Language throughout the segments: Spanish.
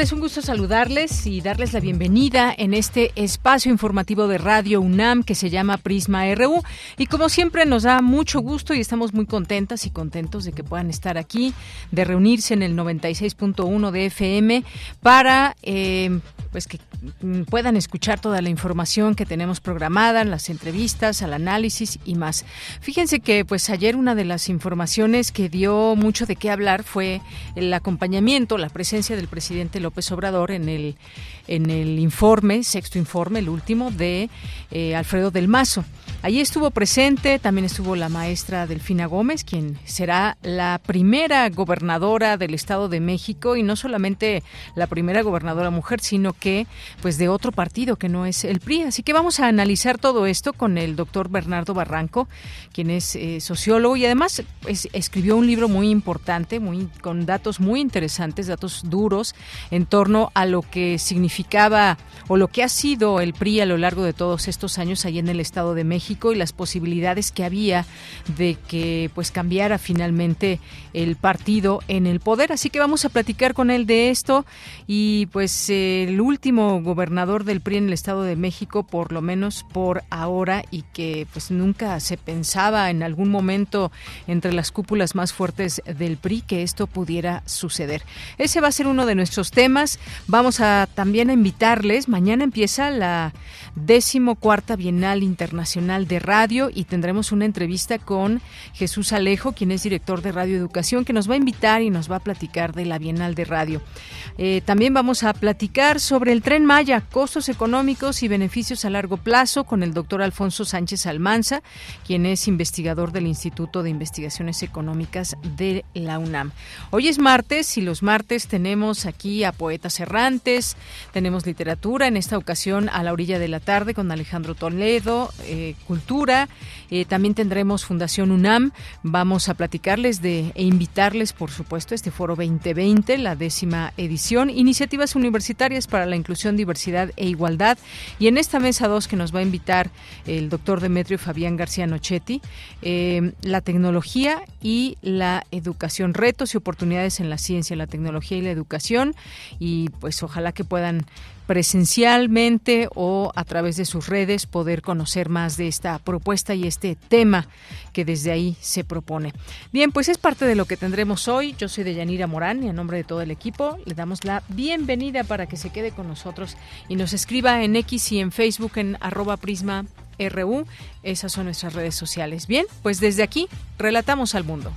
Es un gusto saludarles y darles la bienvenida en este espacio informativo de Radio UNAM que se llama Prisma RU. Y como siempre nos da mucho gusto y estamos muy contentas y contentos de que puedan estar aquí, de reunirse en el 96.1 de FM para eh, pues que puedan escuchar toda la información que tenemos programada, las entrevistas, al análisis y más. Fíjense que pues ayer una de las informaciones que dio mucho de qué hablar fue el acompañamiento, la presencia del presidente López Obrador en el, en el informe, sexto informe, el último, de eh, Alfredo del Mazo. Allí estuvo presente, también estuvo la maestra Delfina Gómez, quien será la primera gobernadora del Estado de México y no solamente la primera gobernadora mujer, sino que pues de otro partido que no es el PRI. Así que vamos a analizar todo esto con el doctor Bernardo Barranco, quien es eh, sociólogo y además escribió un libro muy importante, muy con datos muy interesantes, datos duros en torno a lo que significaba o lo que ha sido el PRI a lo largo de todos estos años ahí en el Estado de México y las posibilidades que había de que pues cambiara finalmente el partido en el poder. Así que vamos a platicar con él de esto y pues el último gobernador del PRI en el Estado de México, por lo menos por ahora y que pues nunca se pensaba en algún momento entre las cúpulas más fuertes del PRI que esto pudiera suceder. Ese va a ser uno de nuestros temas. Vamos a también a invitarles. Mañana empieza la décimo cuarta Bienal Internacional de Radio y tendremos una entrevista con Jesús Alejo, quien es director de Radio Educación, que nos va a invitar y nos va a platicar de la Bienal de Radio. Eh, también vamos a platicar sobre el tren Maya, costos económicos y beneficios a largo plazo con el doctor Alfonso Sánchez Almanza, quien es investigador del Instituto de Investigaciones Económicas de la UNAM. Hoy es martes y los martes tenemos aquí a poetas errantes, tenemos literatura, en esta ocasión a la orilla de la tarde con Alejandro Toledo, eh, cultura, eh, también tendremos Fundación UNAM, vamos a platicarles de e invitarles, por supuesto, este foro 2020, la décima edición Iniciativas Universitarias para la Inclusión, Diversidad e Igualdad. Y en esta mesa 2 que nos va a invitar el doctor Demetrio Fabián García Nochetti, eh, la tecnología y la educación, retos y oportunidades en la ciencia, la tecnología y la educación. Y pues ojalá que puedan presencialmente o a través de sus redes poder conocer más de esta propuesta y este tema que desde ahí se propone. Bien, pues es parte de lo que tendremos hoy. Yo soy Deyanira Morán y a nombre de todo el equipo le damos la bienvenida para que se quede con nosotros y nos escriba en X y en Facebook en arroba prisma RU. Esas son nuestras redes sociales. Bien, pues desde aquí relatamos al mundo.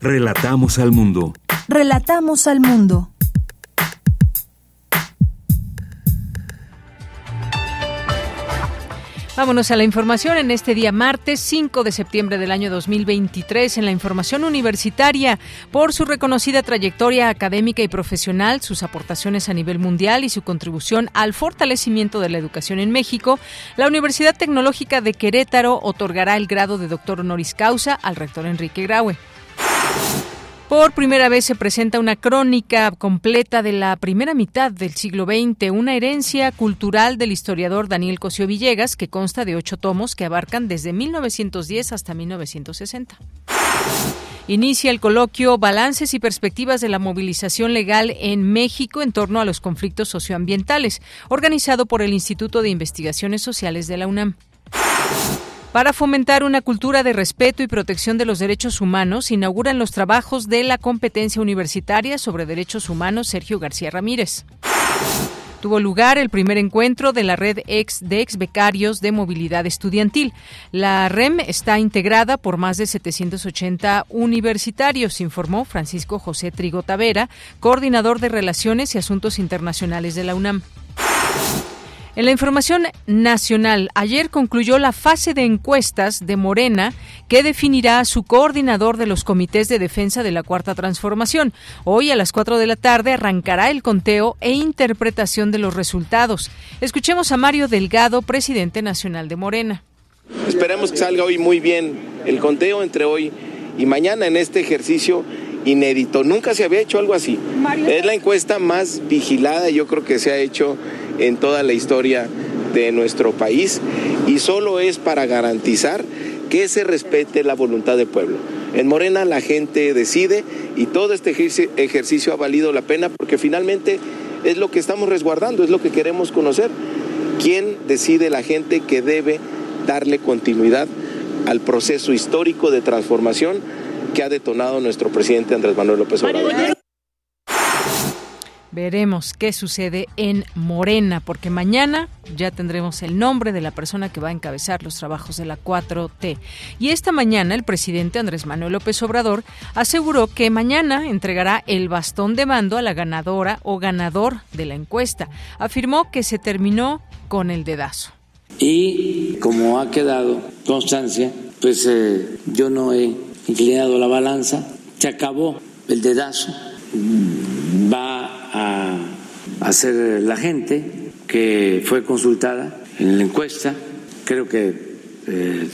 Relatamos al mundo. Relatamos al mundo. Vámonos a la información en este día martes 5 de septiembre del año 2023 en la información universitaria por su reconocida trayectoria académica y profesional, sus aportaciones a nivel mundial y su contribución al fortalecimiento de la educación en México, la Universidad Tecnológica de Querétaro otorgará el grado de doctor honoris causa al rector Enrique Graue. Por primera vez se presenta una crónica completa de la primera mitad del siglo XX, una herencia cultural del historiador Daniel Cosío Villegas, que consta de ocho tomos que abarcan desde 1910 hasta 1960. Inicia el coloquio Balances y perspectivas de la movilización legal en México en torno a los conflictos socioambientales, organizado por el Instituto de Investigaciones Sociales de la UNAM. Para fomentar una cultura de respeto y protección de los derechos humanos, inauguran los trabajos de la competencia universitaria sobre derechos humanos Sergio García Ramírez. tuvo lugar el primer encuentro de la red ex de ex becarios de movilidad estudiantil. La REM está integrada por más de 780 universitarios, informó Francisco José Trigo Tavera, coordinador de Relaciones y Asuntos Internacionales de la UNAM. En la información nacional, ayer concluyó la fase de encuestas de Morena que definirá a su coordinador de los comités de defensa de la Cuarta Transformación. Hoy a las 4 de la tarde arrancará el conteo e interpretación de los resultados. Escuchemos a Mario Delgado, presidente nacional de Morena. Esperemos que salga hoy muy bien el conteo entre hoy y mañana en este ejercicio inédito. Nunca se había hecho algo así. Es la encuesta más vigilada, yo creo que se ha hecho en toda la historia de nuestro país y solo es para garantizar que se respete la voluntad del pueblo. En Morena la gente decide y todo este ejercicio ha valido la pena porque finalmente es lo que estamos resguardando, es lo que queremos conocer. ¿Quién decide la gente que debe darle continuidad al proceso histórico de transformación que ha detonado nuestro presidente Andrés Manuel López Obrador? Veremos qué sucede en Morena, porque mañana ya tendremos el nombre de la persona que va a encabezar los trabajos de la 4T. Y esta mañana el presidente Andrés Manuel López Obrador aseguró que mañana entregará el bastón de mando a la ganadora o ganador de la encuesta. Afirmó que se terminó con el dedazo. Y como ha quedado constancia, pues eh, yo no he inclinado la balanza, se acabó el dedazo, va a hacer la gente que fue consultada en la encuesta. Creo que eh,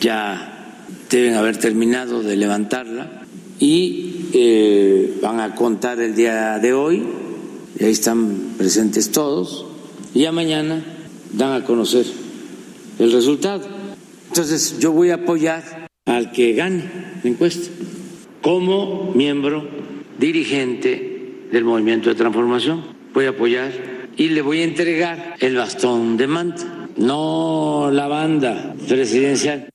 ya deben haber terminado de levantarla y eh, van a contar el día de hoy, y ahí están presentes todos, y ya mañana dan a conocer el resultado. Entonces yo voy a apoyar al que gane la encuesta como miembro dirigente del movimiento de transformación. Voy a apoyar y le voy a entregar el bastón de mando, no la banda presidencial.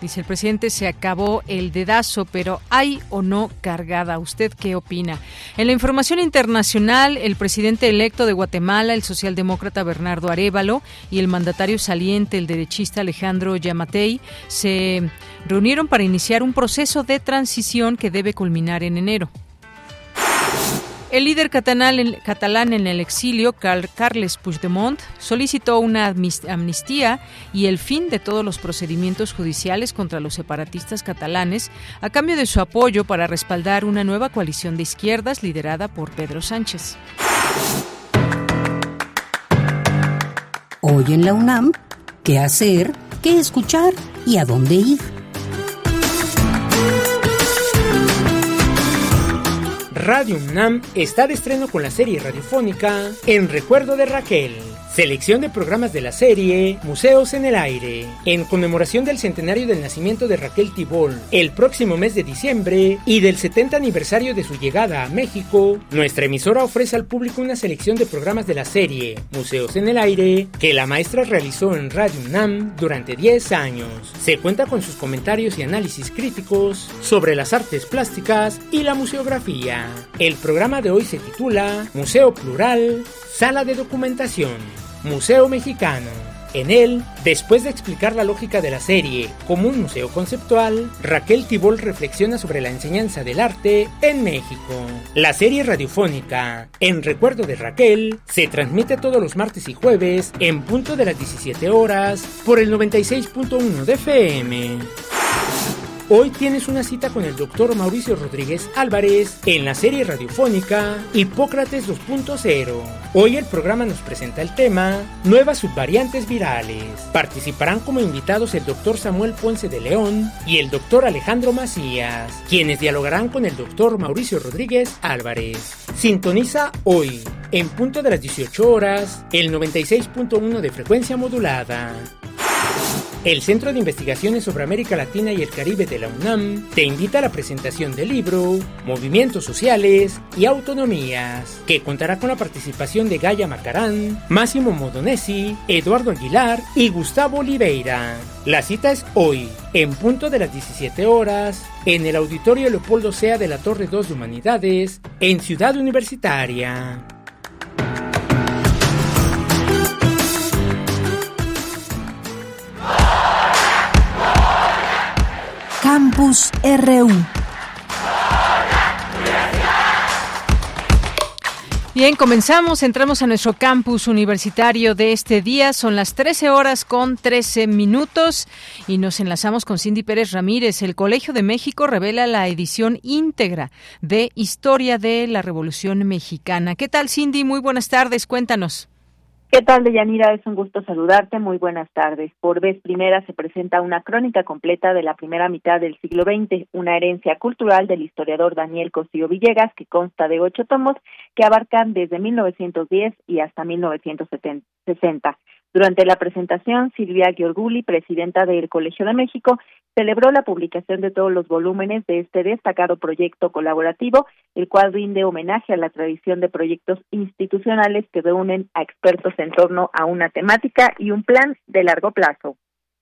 Dice el presidente, se acabó el dedazo, pero ¿hay o no cargada? ¿Usted qué opina? En la información internacional, el presidente electo de Guatemala, el socialdemócrata Bernardo Arevalo, y el mandatario saliente, el derechista Alejandro Yamatei, se reunieron para iniciar un proceso de transición que debe culminar en enero. El líder catalán en el exilio, Carles Puigdemont, solicitó una amnistía y el fin de todos los procedimientos judiciales contra los separatistas catalanes a cambio de su apoyo para respaldar una nueva coalición de izquierdas liderada por Pedro Sánchez. Hoy en la UNAM, ¿qué hacer? ¿Qué escuchar? ¿Y a dónde ir? Radio UNAM está de estreno con la serie radiofónica En Recuerdo de Raquel. Selección de programas de la serie Museos en el Aire. En conmemoración del centenario del nacimiento de Raquel Tibol, el próximo mes de diciembre, y del 70 aniversario de su llegada a México, nuestra emisora ofrece al público una selección de programas de la serie Museos en el Aire que la maestra realizó en Radio UNAM durante 10 años. Se cuenta con sus comentarios y análisis críticos sobre las artes plásticas y la museografía. El programa de hoy se titula Museo Plural, Sala de Documentación, Museo Mexicano. En él, después de explicar la lógica de la serie como un museo conceptual, Raquel Tibol reflexiona sobre la enseñanza del arte en México. La serie radiofónica En Recuerdo de Raquel se transmite todos los martes y jueves en punto de las 17 horas por el 96.1 de FM. Hoy tienes una cita con el doctor Mauricio Rodríguez Álvarez en la serie radiofónica Hipócrates 2.0. Hoy el programa nos presenta el tema Nuevas subvariantes virales. Participarán como invitados el doctor Samuel Ponce de León y el doctor Alejandro Macías, quienes dialogarán con el doctor Mauricio Rodríguez Álvarez. Sintoniza hoy, en punto de las 18 horas, el 96.1 de frecuencia modulada. El Centro de Investigaciones sobre América Latina y el Caribe de la UNAM te invita a la presentación del libro Movimientos Sociales y Autonomías, que contará con la participación de Gaia Macarán, Máximo Modonesi, Eduardo Aguilar y Gustavo Oliveira. La cita es hoy, en punto de las 17 horas, en el Auditorio Leopoldo Sea de la Torre 2 de Humanidades, en Ciudad Universitaria. Campus RU. Bien, comenzamos, entramos a nuestro campus universitario de este día. Son las 13 horas con 13 minutos y nos enlazamos con Cindy Pérez Ramírez. El Colegio de México revela la edición íntegra de Historia de la Revolución Mexicana. ¿Qué tal, Cindy? Muy buenas tardes, cuéntanos. ¿Qué tal, Deyanira? Es un gusto saludarte. Muy buenas tardes. Por vez primera se presenta una crónica completa de la primera mitad del siglo XX, una herencia cultural del historiador Daniel Cosío Villegas, que consta de ocho tomos que abarcan desde 1910 y hasta 1960. Durante la presentación, Silvia Giorguli, presidenta del Colegio de México, celebró la publicación de todos los volúmenes de este destacado proyecto colaborativo, el cual rinde homenaje a la tradición de proyectos institucionales que reúnen a expertos en torno a una temática y un plan de largo plazo.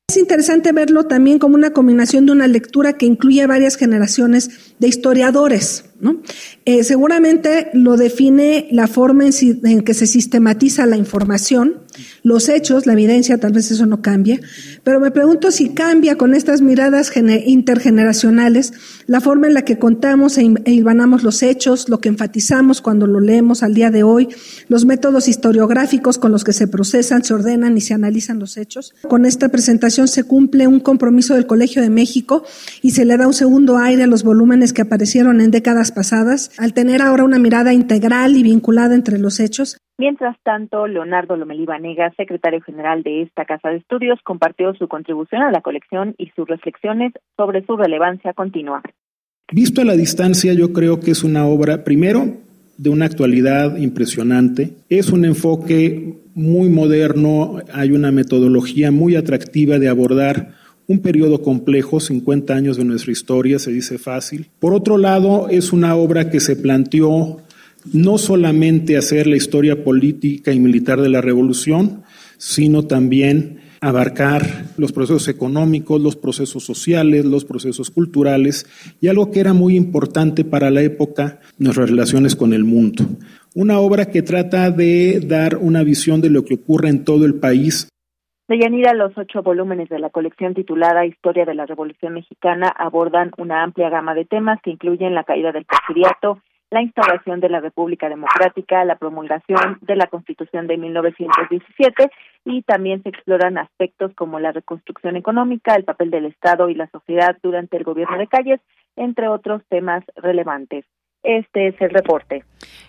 Es interesante verlo también como una combinación de una lectura que incluye varias generaciones de historiadores, ¿no? Eh, seguramente lo define la forma en, que se sistematiza la información, los hechos, la evidencia, tal vez eso no cambia, pero me pregunto si cambia con estas miradas intergeneracionales la forma en la que contamos e, e hilvanamos los hechos, lo que enfatizamos cuando lo leemos al día de hoy, los métodos historiográficos con los que se procesan, se ordenan y se analizan los hechos. Con esta presentación se cumple un compromiso del Colegio de México y se le da un segundo aire a los volúmenes que aparecieron en décadas pasadas, al tener ahora una mirada integral y vinculada entre los hechos. Mientras tanto, Leonardo Lomelí Vanega, secretario general de esta casa de estudios, compartió su contribución a la colección y sus reflexiones sobre su relevancia continua. Visto a la distancia, yo creo que es una obra, primero, de una actualidad impresionante. Es un enfoque muy moderno, hay una metodología muy atractiva de abordar un periodo complejo, 50 años de nuestra historia, se dice fácil. Por otro lado, es una obra que se planteó no solamente hacer la historia política y militar de la revolución, sino también abarcar los procesos económicos, los procesos sociales, los procesos culturales y algo que era muy importante para la época, nuestras relaciones con el mundo. Una obra que trata de dar una visión de lo que ocurre en todo el país Deyanira, los ocho volúmenes de la colección titulada Historia de la Revolución Mexicana abordan una amplia gama de temas que incluyen la caída del porfiriato, la instauración de la República Democrática, la promulgación de la Constitución de 1917 y también se exploran aspectos como la reconstrucción económica, el papel del Estado y la sociedad durante el gobierno de Calles, entre otros temas relevantes. Este es el reporte.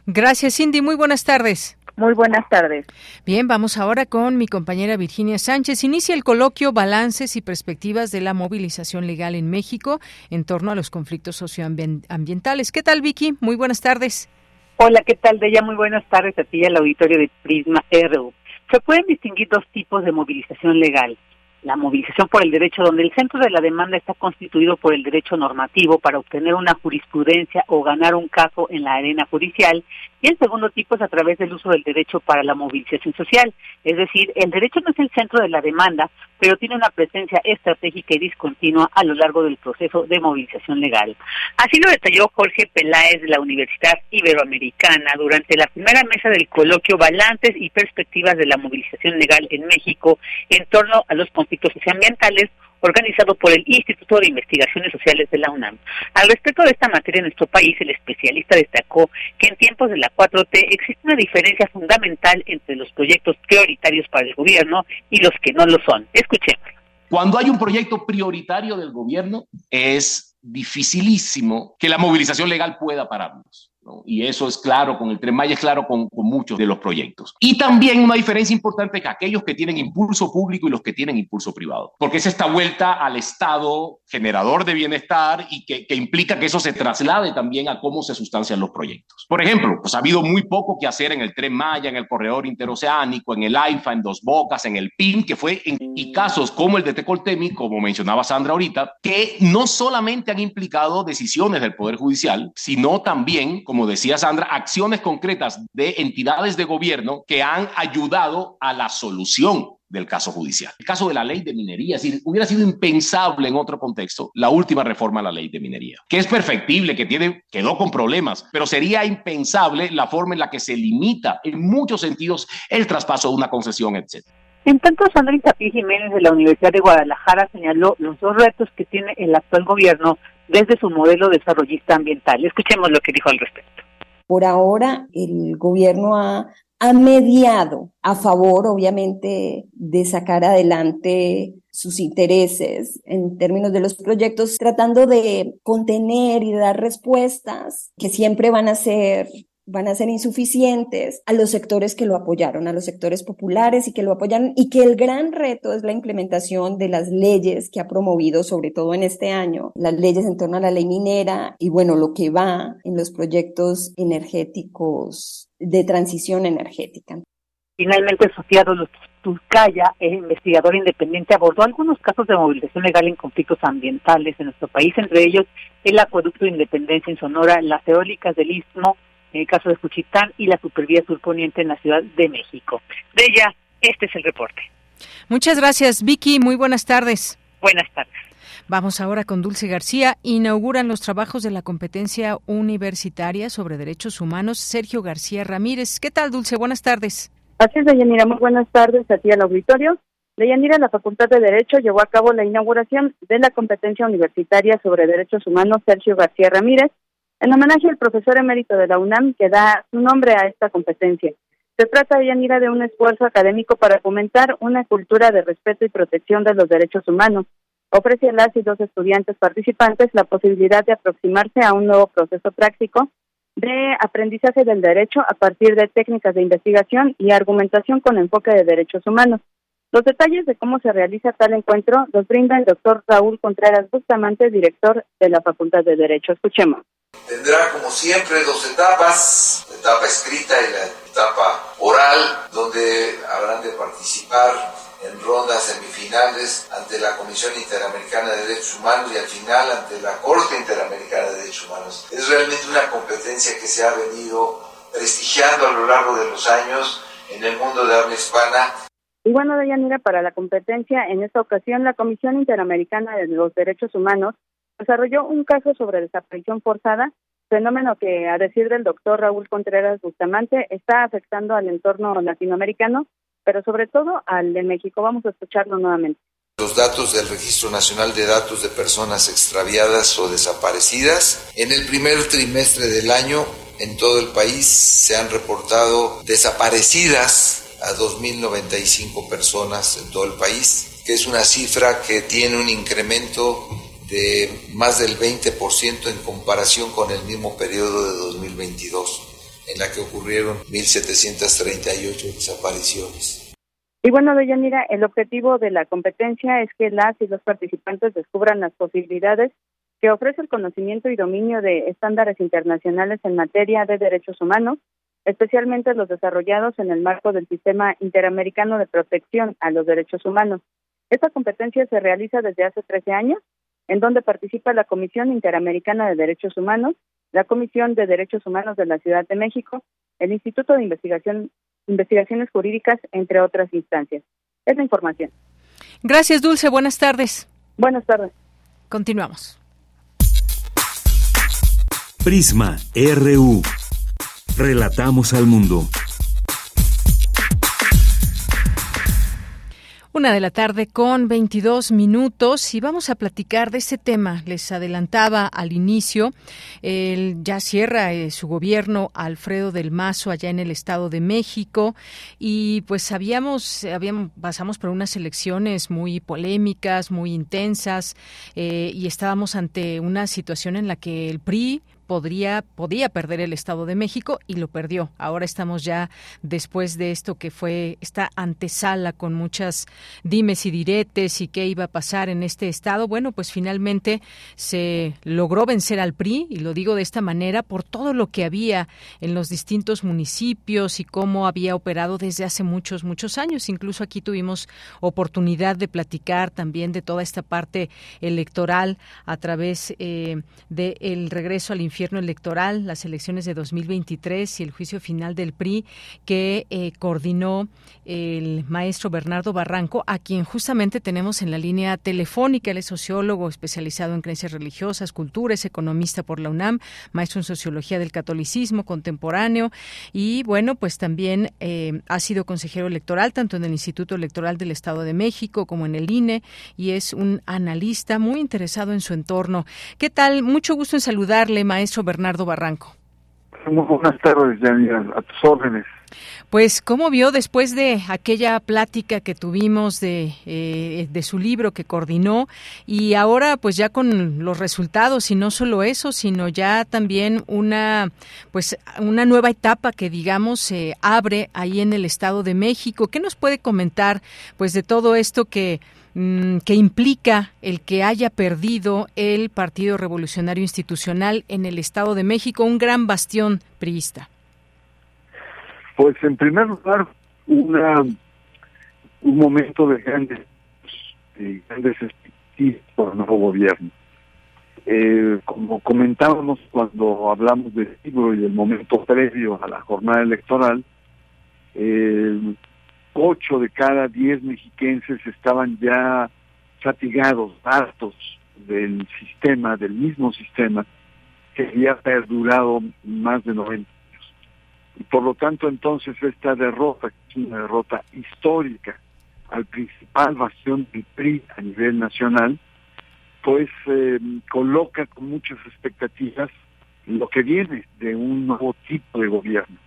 Gracias, Cindy. Muy buenas tardes. Muy buenas tardes. Bien, vamos ahora con mi compañera Virginia Sánchez. Inicia el coloquio Balances y Perspectivas de la Movilización Legal en México en torno a los conflictos socioambientales. ¿Qué tal, Vicky? Muy buenas tardes. Hola, ¿qué tal, Deya? Muy buenas tardes a ti y al auditorio de Prisma RU. Se pueden distinguir dos tipos de movilización legal la movilización por el derecho, donde el centro de la demanda está constituido por el derecho normativo para obtener una jurisprudencia o ganar un caso en la arena judicial, y el segundo tipo es a través del uso del derecho para la movilización social, es decir, el derecho no es el centro de la demanda, pero tiene una presencia estratégica y discontinua a lo largo del proceso de movilización legal. Así lo detalló Jorge Peláez de la Universidad Iberoamericana durante la primera mesa del coloquio Balances y Perspectivas de la Movilización Legal en México en torno a los socioambientales organizado por el Instituto de Investigaciones Sociales de la UNAM. Al respecto de esta materia en nuestro país, el especialista destacó que en tiempos de la 4T existe una diferencia fundamental entre los proyectos prioritarios para el gobierno y los que no lo son. Escuchemos. Cuando hay un proyecto prioritario del gobierno, es dificilísimo que la movilización legal pueda pararnos. Y eso es claro con el Tren Maya, es claro con, con, muchos de los proyectos. Y también una diferencia importante que aquellos que tienen impulso público y los que tienen impulso privado, porque es esta vuelta al Estado generador de bienestar y que, que implica que eso se traslade también a cómo se sustancian los proyectos. Por ejemplo, pues ha habido muy poco que hacer en el Tren Maya, en el corredor interoceánico, en el AIFA, en Dos Bocas, en el PIN, que fue en y casos como el de Tecoltemi, como mencionaba Sandra ahorita, que no solamente han implicado decisiones del Poder Judicial, sino también, como como decía Sandra, acciones concretas de entidades de gobierno que han ayudado a la solución del caso judicial. El caso de la ley de minería, es hubiera sido impensable en otro contexto la última reforma a la ley de minería, que es perfectible, que tiene, quedó con problemas, pero sería impensable la forma en la que se limita en muchos sentidos el traspaso de una concesión, etc. En tanto, Sandra Tapí Jiménez de la Universidad de Guadalajara señaló los dos retos que tiene el actual gobierno desde su modelo desarrollista ambiental. Escuchemos lo que dijo al respecto. Por ahora, el gobierno ha, ha mediado a favor, obviamente, de sacar adelante sus intereses en términos de los proyectos, tratando de contener y dar respuestas que siempre van a ser van a ser insuficientes a los sectores que lo apoyaron, a los sectores populares y que lo apoyaron, y que el gran reto es la implementación de las leyes que ha promovido, sobre todo en este año, las leyes en torno a la ley minera y bueno, lo que va en los proyectos energéticos de transición energética. Finalmente, Sofía Tuzcaya, investigador independiente, abordó algunos casos de movilización legal en conflictos ambientales en nuestro país, entre ellos el acueducto de Independencia en Sonora, las eólicas del Istmo, en el caso de Juchitán y la supervía surponiente en la Ciudad de México. De ella, este es el reporte. Muchas gracias, Vicky. Muy buenas tardes. Buenas tardes. Vamos ahora con Dulce García. Inauguran los trabajos de la competencia universitaria sobre derechos humanos Sergio García Ramírez. ¿Qué tal, Dulce? Buenas tardes. Así es, Deyanira. Muy buenas tardes a ti al auditorio. Deyanira, la Facultad de Derecho llevó a cabo la inauguración de la competencia universitaria sobre derechos humanos Sergio García Ramírez, en homenaje al profesor emérito de la UNAM que da su nombre a esta competencia. Se trata, Yanira, de un esfuerzo académico para fomentar una cultura de respeto y protección de los derechos humanos. Ofrece a las y dos estudiantes participantes la posibilidad de aproximarse a un nuevo proceso práctico de aprendizaje del derecho a partir de técnicas de investigación y argumentación con enfoque de derechos humanos. Los detalles de cómo se realiza tal encuentro los brinda el doctor Raúl Contreras Bustamante, director de la Facultad de Derecho. Escuchemos. Tendrá como siempre dos etapas, la etapa escrita y la etapa oral, donde habrán de participar en rondas semifinales ante la Comisión Interamericana de Derechos Humanos y al final ante la Corte Interamericana de Derechos Humanos. Es realmente una competencia que se ha venido prestigiando a lo largo de los años en el mundo de habla hispana. Y bueno, Deyanira, para la competencia, en esta ocasión la Comisión Interamericana de los Derechos Humanos desarrolló un caso sobre desaparición forzada, fenómeno que, a decir del doctor Raúl Contreras Bustamante, está afectando al entorno latinoamericano, pero sobre todo al de México. Vamos a escucharlo nuevamente. Los datos del Registro Nacional de Datos de Personas Extraviadas o Desaparecidas. En el primer trimestre del año, en todo el país, se han reportado desaparecidas a 2.095 personas en todo el país, que es una cifra que tiene un incremento de más del 20% en comparación con el mismo periodo de 2022, en la que ocurrieron 1.738 desapariciones. Y bueno, Deyanira, el objetivo de la competencia es que las y los participantes descubran las posibilidades que ofrece el conocimiento y dominio de estándares internacionales en materia de derechos humanos, especialmente los desarrollados en el marco del Sistema Interamericano de Protección a los Derechos Humanos. Esta competencia se realiza desde hace 13 años en donde participa la Comisión Interamericana de Derechos Humanos, la Comisión de Derechos Humanos de la Ciudad de México, el Instituto de Investigación, Investigaciones Jurídicas, entre otras instancias. Es la información. Gracias, Dulce. Buenas tardes. Buenas tardes. Continuamos. Prisma RU. Relatamos al mundo. Una de la tarde con 22 minutos y vamos a platicar de este tema. Les adelantaba al inicio, el, ya cierra eh, su gobierno Alfredo del Mazo allá en el Estado de México y pues habíamos, habíamos pasamos por unas elecciones muy polémicas, muy intensas eh, y estábamos ante una situación en la que el PRI podría podía perder el Estado de México y lo perdió. Ahora estamos ya después de esto que fue esta antesala con muchas dimes y diretes y qué iba a pasar en este estado. Bueno, pues finalmente se logró vencer al PRI y lo digo de esta manera por todo lo que había en los distintos municipios y cómo había operado desde hace muchos muchos años. Incluso aquí tuvimos oportunidad de platicar también de toda esta parte electoral a través eh, del regreso al infierno infierno electoral, las elecciones de 2023 y el juicio final del PRI que eh, coordinó el maestro Bernardo Barranco, a quien justamente tenemos en la línea telefónica. Él es sociólogo especializado en creencias religiosas, culturas, economista por la UNAM, maestro en sociología del catolicismo contemporáneo y bueno, pues también eh, ha sido consejero electoral tanto en el Instituto Electoral del Estado de México como en el INE y es un analista muy interesado en su entorno. ¿Qué tal? Mucho gusto en saludarle, maestro Bernardo Barranco. Muy buenas tardes, Janina, a tus órdenes. Pues, ¿cómo vio después de aquella plática que tuvimos de, eh, de su libro que coordinó y ahora pues ya con los resultados y no solo eso, sino ya también una pues una nueva etapa que digamos se abre ahí en el Estado de México? ¿Qué nos puede comentar pues de todo esto que que implica el que haya perdido el Partido Revolucionario Institucional en el Estado de México, un gran bastión priista. Pues en primer lugar, una, un momento de grandes, de grandes expectativas por el nuevo gobierno. Eh, como comentábamos cuando hablamos del libro y del momento previo a la jornada electoral, eh, ocho de cada diez mexiquenses estaban ya fatigados, hartos del sistema, del mismo sistema, que había perdurado más de 90 y por lo tanto entonces esta derrota, que es una derrota histórica al principal bastión del PRI a nivel nacional, pues eh, coloca con muchas expectativas lo que viene de un nuevo tipo de gobierno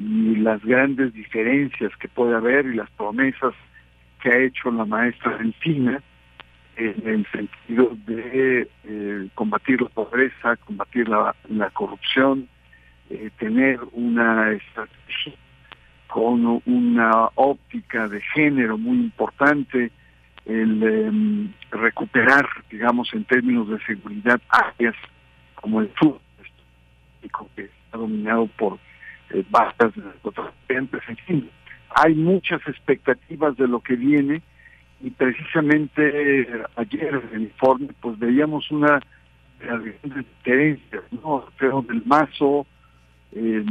y las grandes diferencias que puede haber y las promesas que ha hecho la maestra Delfina en el sentido de eh, combatir la pobreza, combatir la, la corrupción, eh, tener una estrategia con una óptica de género muy importante, el em, recuperar, digamos, en términos de seguridad, áreas como el sur, que está dominado por eh, bastas narcotraficantes, en fin. Hay muchas expectativas de lo que viene y precisamente ayer en el informe pues veíamos una de diferencias, ¿no? Pero del Mazo, eh,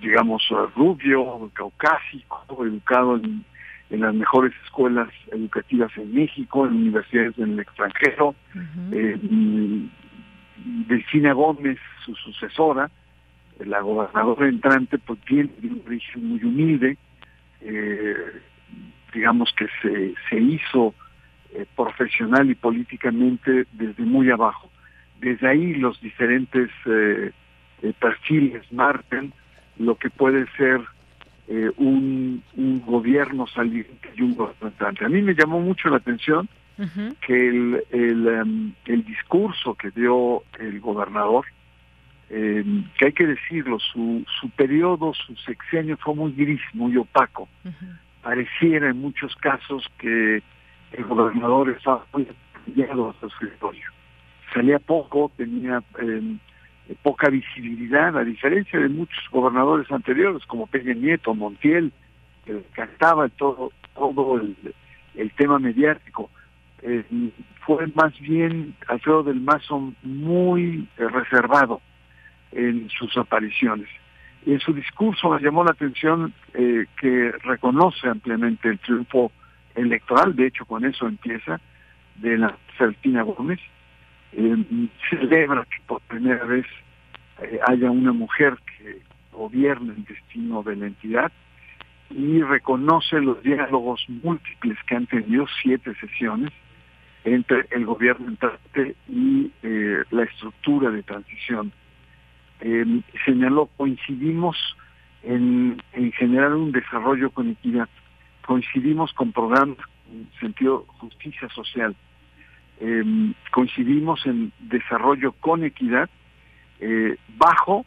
digamos, rubio, caucásico, educado en, las mejores escuelas educativas en México, en universidades en el extranjero. Uh Delfina Gómez, su sucesora, la gobernadora entrante, pues tiene un origen muy humilde, eh, digamos que se, se hizo eh, profesional y políticamente desde muy abajo. Desde ahí los diferentes eh, eh, perfiles marcan lo que puede ser un, un, gobierno saliente y un gobernante. A mí me llamó mucho la atención que el, el, em, el, discurso que dio el gobernador, em, que hay que decirlo, su, su periodo, su sexenio fue muy gris, muy opaco. Pareciera en muchos casos que el gobernador estaba muy a su escritorio. Salía poco, tenía eh, poca visibilidad, a diferencia de muchos gobernadores anteriores como Peña Nieto, Montiel, que cantaba todo, todo el, el tema mediático. Eh, fue más bien Alfredo del Mazo muy eh, reservado en sus apariciones. Y en su discurso me llamó la atención eh, que reconoce ampliamente el triunfo electoral, de hecho con eso empieza, de la Celtina Gómez, eh, celebra que por primera vez eh, haya una mujer que gobierne el destino de la entidad y reconoce los diálogos múltiples que han tenido siete sesiones entre el gobierno entrante y la estructura de transición. Eh, señaló, coincidimos en, en generar un desarrollo con equidad, coincidimos con programas en sentido justicia social, eh, coincidimos en desarrollo con equidad eh, bajo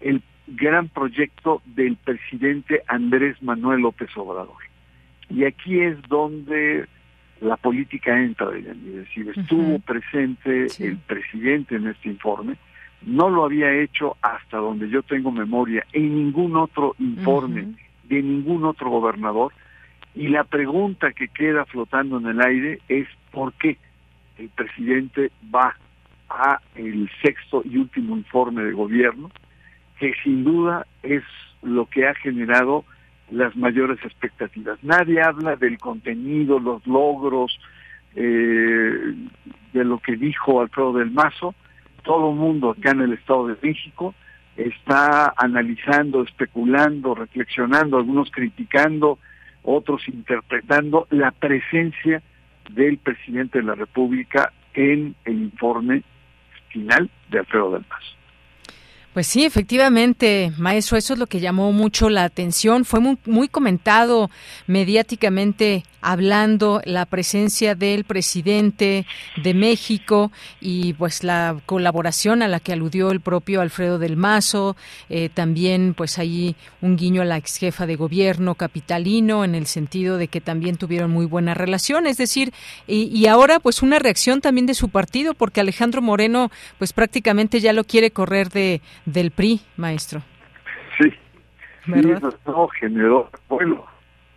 el gran proyecto del presidente Andrés Manuel López Obrador. Y aquí es donde la política entra, es decir, estuvo presente el presidente en este informe, no lo había hecho hasta donde yo tengo memoria en ningún otro informe de ningún otro gobernador, y la pregunta que queda flotando en el aire es ¿por qué? el presidente va a el sexto y último informe de gobierno, que sin duda es lo que ha generado las mayores expectativas. Nadie habla del contenido, los logros, eh, de lo que dijo Alfredo del Mazo. Todo el mundo acá en el Estado de México está analizando, especulando, reflexionando, algunos criticando, otros interpretando la presencia del presidente de la República en el informe final de Alfredo del Mazo. Pues sí, efectivamente, maestro, eso es lo que llamó mucho la atención. Fue muy, muy comentado mediáticamente hablando la presencia del presidente de México y pues la colaboración a la que aludió el propio Alfredo del Mazo, eh, también pues ahí un guiño a la ex jefa de gobierno capitalino en el sentido de que también tuvieron muy buena relación, es decir, y, y ahora pues una reacción también de su partido porque Alejandro Moreno pues prácticamente ya lo quiere correr de del PRI, maestro. Sí, ¿verdad? no, generó bueno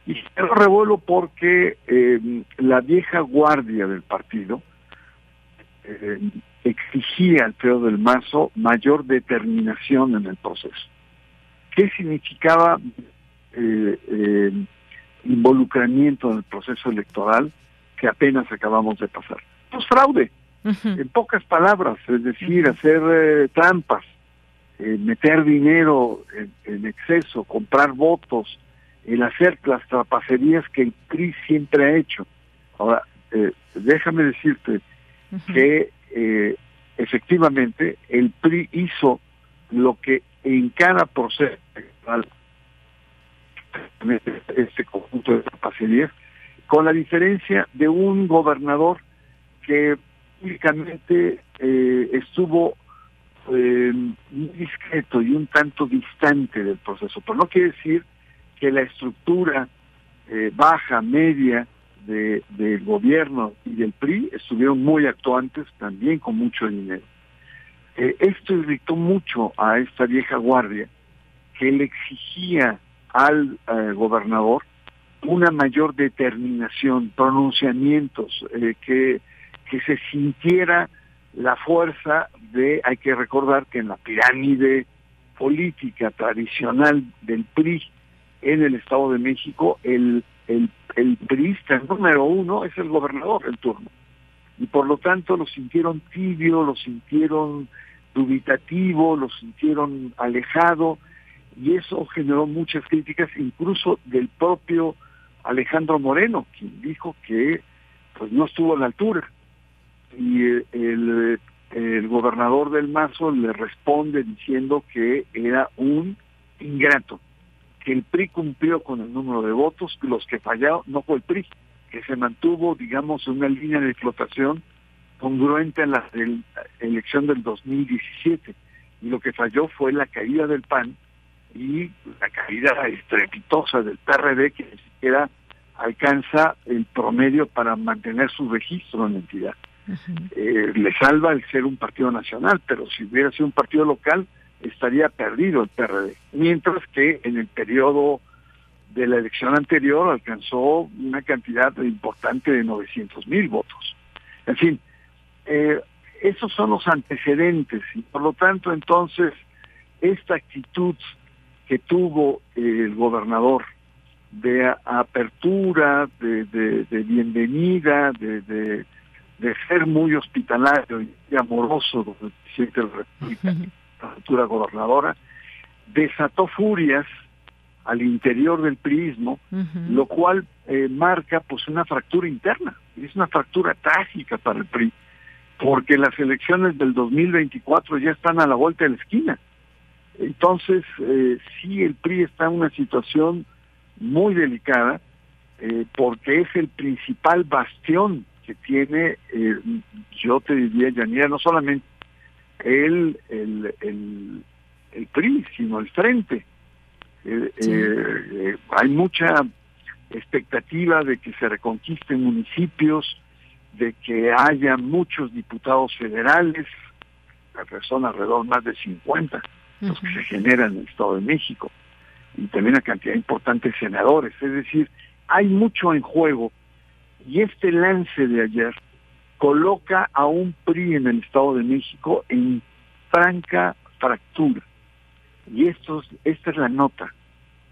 y generó revuelo porque eh, la vieja guardia del partido eh, exigía al Pedro del Mazo mayor determinación en el proceso. ¿Qué significaba eh, involucramiento en el proceso electoral que apenas acabamos de pasar? Pues fraude, en pocas palabras, es decir, hacer trampas, meter dinero en exceso, comprar votos, el hacer las trapacerías que el PRI siempre ha hecho. Ahora, eh, déjame decirte que eh, efectivamente el PRI hizo lo que en cada proceso este conjunto de trapacerías, con la diferencia de un gobernador que únicamente eh, muy discreto y un tanto distante del proceso. Pero no quiere decir que la estructura eh, baja, media de, del gobierno y del PRI estuvieron muy actuantes, también con mucho dinero. Eh, esto irritó mucho a esta vieja guardia que le exigía al gobernador una mayor determinación, pronunciamientos, que, que se sintiera la fuerza de, hay que recordar que en la pirámide política tradicional del PRI en el Estado de México, el, el, el priista número uno es el gobernador el turno. Y por lo tanto lo sintieron tibio, lo sintieron dubitativo, lo sintieron alejado, y eso generó muchas críticas, incluso del propio Alejandro Moreno, quien dijo que pues no estuvo a la altura. Y el, el gobernador del Mazo le responde diciendo que era un ingrato, que el PRI cumplió con el número de votos, los que fallaron no fue el PRI, que se mantuvo, digamos, en una línea de flotación congruente a la elección del 2017. Y lo que falló fue la caída del PAN y la caída estrepitosa del PRD, que ni siquiera alcanza el promedio para mantener su registro en la entidad. Eh, le salva el ser un partido nacional, pero si hubiera sido un partido local, estaría perdido el PRD, mientras que en el periodo de la elección anterior alcanzó una cantidad importante de 900 mil votos. En fin, eh, esos son los antecedentes y por lo tanto entonces esta actitud que tuvo el gobernador de apertura, de, bienvenida, de, de, ser muy hospitalario y amoroso con el presidente de la República, futura gobernadora, desató furias al interior del priismo, lo cual eh, marca pues una fractura interna, es una fractura trágica para el PRI, porque las elecciones del 2024 ya están a la vuelta de la esquina. Entonces, eh, sí, el PRI está en una situación muy delicada, eh, porque es el principal bastión que tiene, eh, yo te diría, Yanira, no solamente el, el, el, el PRI, sino el frente. Eh, eh, hay mucha expectativa de que se reconquisten municipios, de que haya muchos diputados federales, son alrededor más de 50 los que se generan en el Estado de México, y también una cantidad importante de senadores. Es decir, hay mucho en juego y este lance de ayer coloca a un PRI en el Estado de México en franca fractura. Y esto, esta es la nota,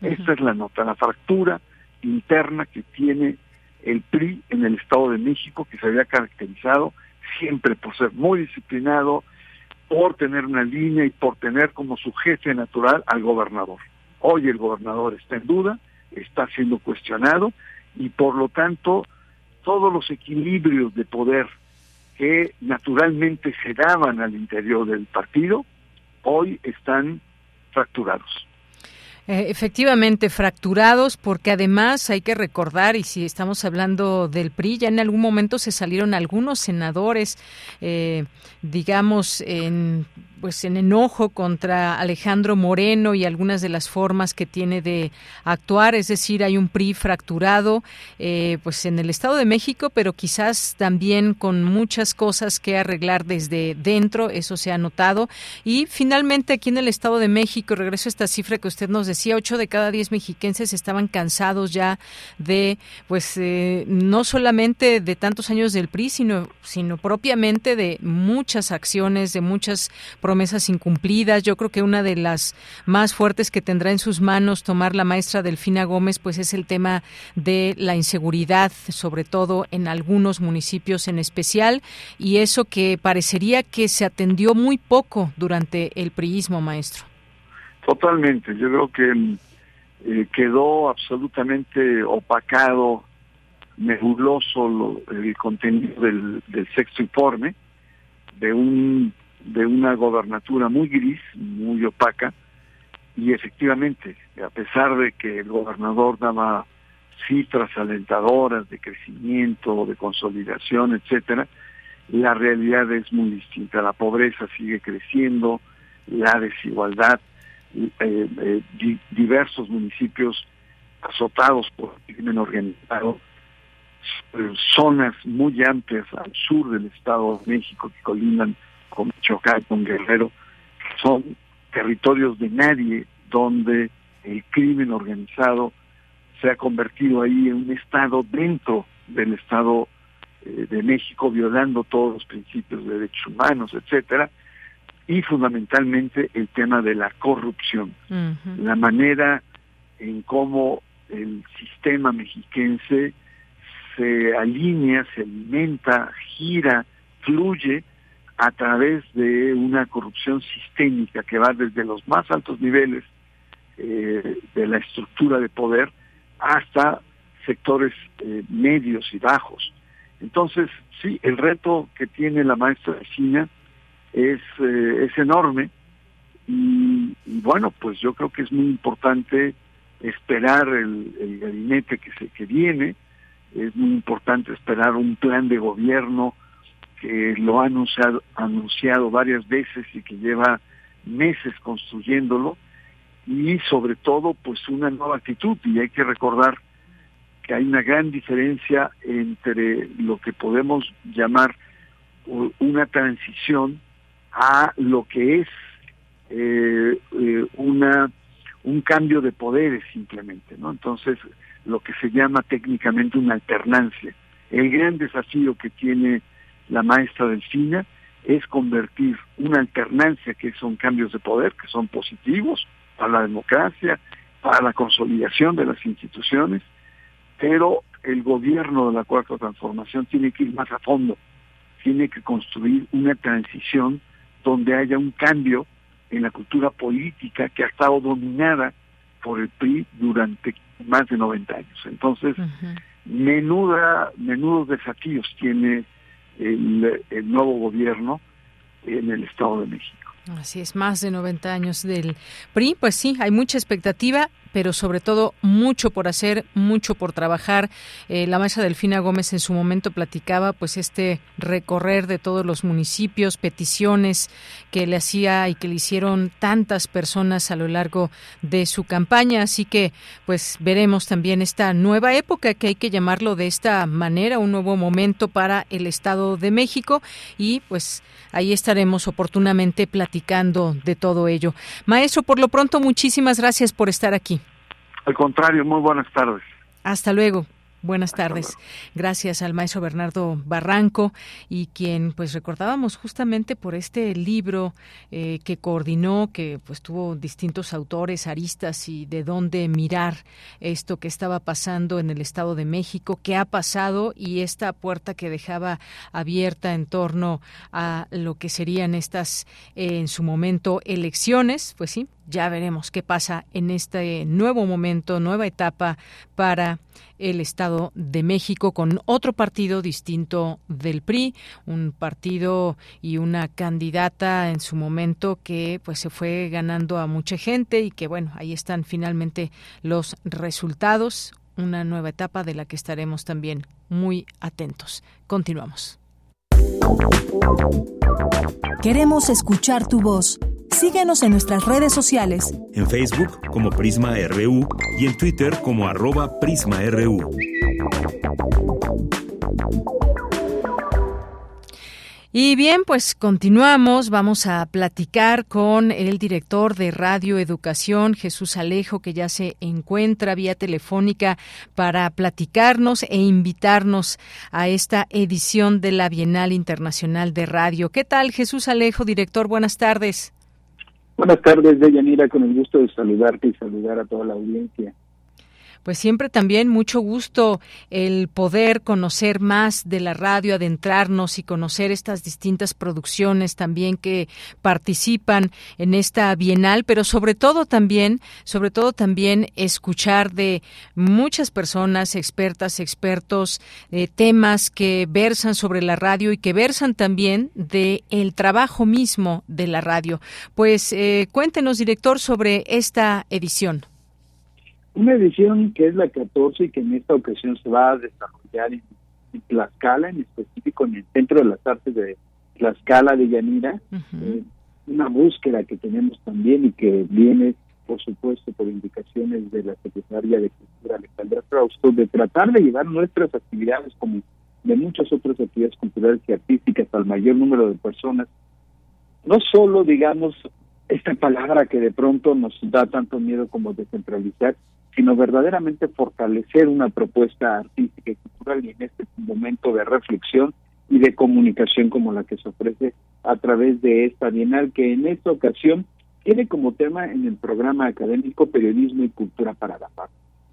esta es la nota, la fractura interna que tiene el PRI en el Estado de México, que se había caracterizado siempre por ser muy disciplinado, por tener una línea y por tener como su jefe natural al gobernador. Hoy el gobernador está en duda, está siendo cuestionado y por lo tanto todos los equilibrios de poder que naturalmente se daban al interior del partido, hoy están fracturados. Eh, efectivamente, fracturados, porque además hay que recordar, y si estamos hablando del PRI, ya en algún momento se salieron algunos senadores, eh, digamos, en pues en enojo contra Alejandro Moreno y algunas de las formas que tiene de actuar, es decir, hay un PRI fracturado, eh, pues en el Estado de México, pero quizás también con muchas cosas que arreglar desde dentro, eso se ha notado. Y finalmente aquí en el Estado de México, regreso a esta cifra que usted nos decía, ocho de cada diez mexiquenses estaban cansados ya de, pues, eh, no solamente de tantos años del PRI, sino, sino propiamente de muchas acciones, de muchas promesas incumplidas. Yo creo que una de las más fuertes que tendrá en sus manos tomar la maestra Delfina Gómez, pues es el tema de la inseguridad, sobre todo en algunos municipios en especial, y eso que parecería que se atendió muy poco durante el priismo, maestro. Totalmente, yo creo que eh, quedó absolutamente opacado, nebuloso el contenido del, del sexto informe, de un de una gobernatura muy gris, muy opaca, y efectivamente, a pesar de que el gobernador daba cifras alentadoras de crecimiento, de consolidación, etcétera, la realidad es muy distinta. La pobreza sigue creciendo, la desigualdad, eh, eh, diversos municipios azotados por el crimen organizado, zonas muy amplias al sur del Estado de México que colindan con Michoacán, con Guerrero, son territorios de nadie donde el crimen organizado se ha convertido ahí en un Estado dentro del Estado eh, de México, violando todos los principios de derechos humanos, etcétera, y fundamentalmente el tema de la corrupción, la manera en cómo el sistema mexiquense se alinea, se alimenta, gira, fluye a través de una corrupción sistémica que va desde los más altos niveles eh, de la estructura de poder hasta sectores eh, medios y bajos. Entonces, sí, el reto que tiene la maestra vecina es, eh, es enorme y, bueno, pues yo creo que es muy importante esperar el, el gabinete que se que viene, es muy importante esperar un plan de gobierno que lo ha anunciado, varias veces y que lleva meses construyéndolo y sobre todo pues una nueva actitud y hay que recordar que hay una gran diferencia entre lo que podemos llamar una transición a lo que es eh, eh, una un cambio de poderes simplemente, ¿no? Entonces, lo que se llama técnicamente una alternancia. El gran desafío que tiene la maestra Delfina es convertir una alternancia que son cambios de poder, que son positivos para la democracia, para la consolidación de las instituciones, pero el gobierno de la cuarta transformación tiene que ir más a fondo, tiene que construir una transición donde haya un cambio en la cultura política que ha estado dominada por el PRI durante más de 90 años. Entonces, menuda, menudos desafíos tiene el, nuevo gobierno en el Estado de México. Así es, más de 90 años del PRI, pues sí, hay mucha expectativa pero sobre todo mucho por hacer, mucho por trabajar. Eh, la maestra Delfina Gómez en su momento platicaba pues este recorrer de todos los municipios, peticiones que le hacía y que le hicieron tantas personas a lo largo de su campaña, así que pues veremos también esta nueva época que hay que llamarlo de esta manera, un nuevo momento para el Estado de México y pues ahí estaremos oportunamente platicando de todo ello. Maestro, por lo pronto muchísimas gracias por estar aquí. Al contrario, muy buenas tardes. Hasta luego. Buenas tardes. Gracias al maestro Bernardo Barranco y quien pues recordábamos justamente por este libro eh, que coordinó, que pues tuvo distintos autores, aristas y de dónde mirar esto que estaba pasando en el Estado de México, qué ha pasado y esta puerta que dejaba abierta en torno a lo que serían estas eh, en su momento elecciones, pues sí, ya veremos qué pasa en este nuevo momento, nueva etapa para el Estado de México con otro partido distinto del PRI, un partido y una candidata en su momento que pues se fue ganando a mucha gente y que bueno, ahí están finalmente los resultados, una nueva etapa de la que estaremos también muy atentos. Continuamos. Queremos escuchar tu voz. Síguenos en nuestras redes sociales. En Facebook como Prisma RU y en Twitter como arroba PrismaRU. Y bien, pues continuamos. Vamos a platicar con el director de Radio Educación, Jesús Alejo, que ya se encuentra vía telefónica para platicarnos e invitarnos a esta edición de la Bienal Internacional de Radio. ¿Qué tal, Jesús Alejo, director? Buenas tardes. Buenas tardes, Deyanira, con el gusto de saludarte y saludar a toda la audiencia pues siempre también mucho gusto el poder conocer más de la radio, adentrarnos y conocer estas distintas producciones también que participan en esta bienal, pero sobre todo también, sobre todo también escuchar de muchas personas, expertas, expertos, eh, temas que versan sobre la radio y que versan también de el trabajo mismo de la radio. Pues eh, cuéntenos, director, sobre esta edición. Una edición que es la 14 y que en esta ocasión se va a desarrollar en, Tlaxcala, en específico en el Centro de las Artes de Tlaxcala de Yanira. Eh, una búsqueda que tenemos también y que viene, por supuesto, por indicaciones de la Secretaria de Cultura, Alejandra Frausto, de tratar de llevar nuestras actividades como de muchas otras actividades culturales y artísticas al mayor número de personas. No solo, digamos, esta palabra que de pronto nos da tanto miedo como descentralizar, sino verdaderamente fortalecer una propuesta artística y cultural y en este momento de reflexión y de comunicación como la que se ofrece a través de esta bienal que en esta ocasión tiene como tema en el programa académico Periodismo y Cultura para la Paz.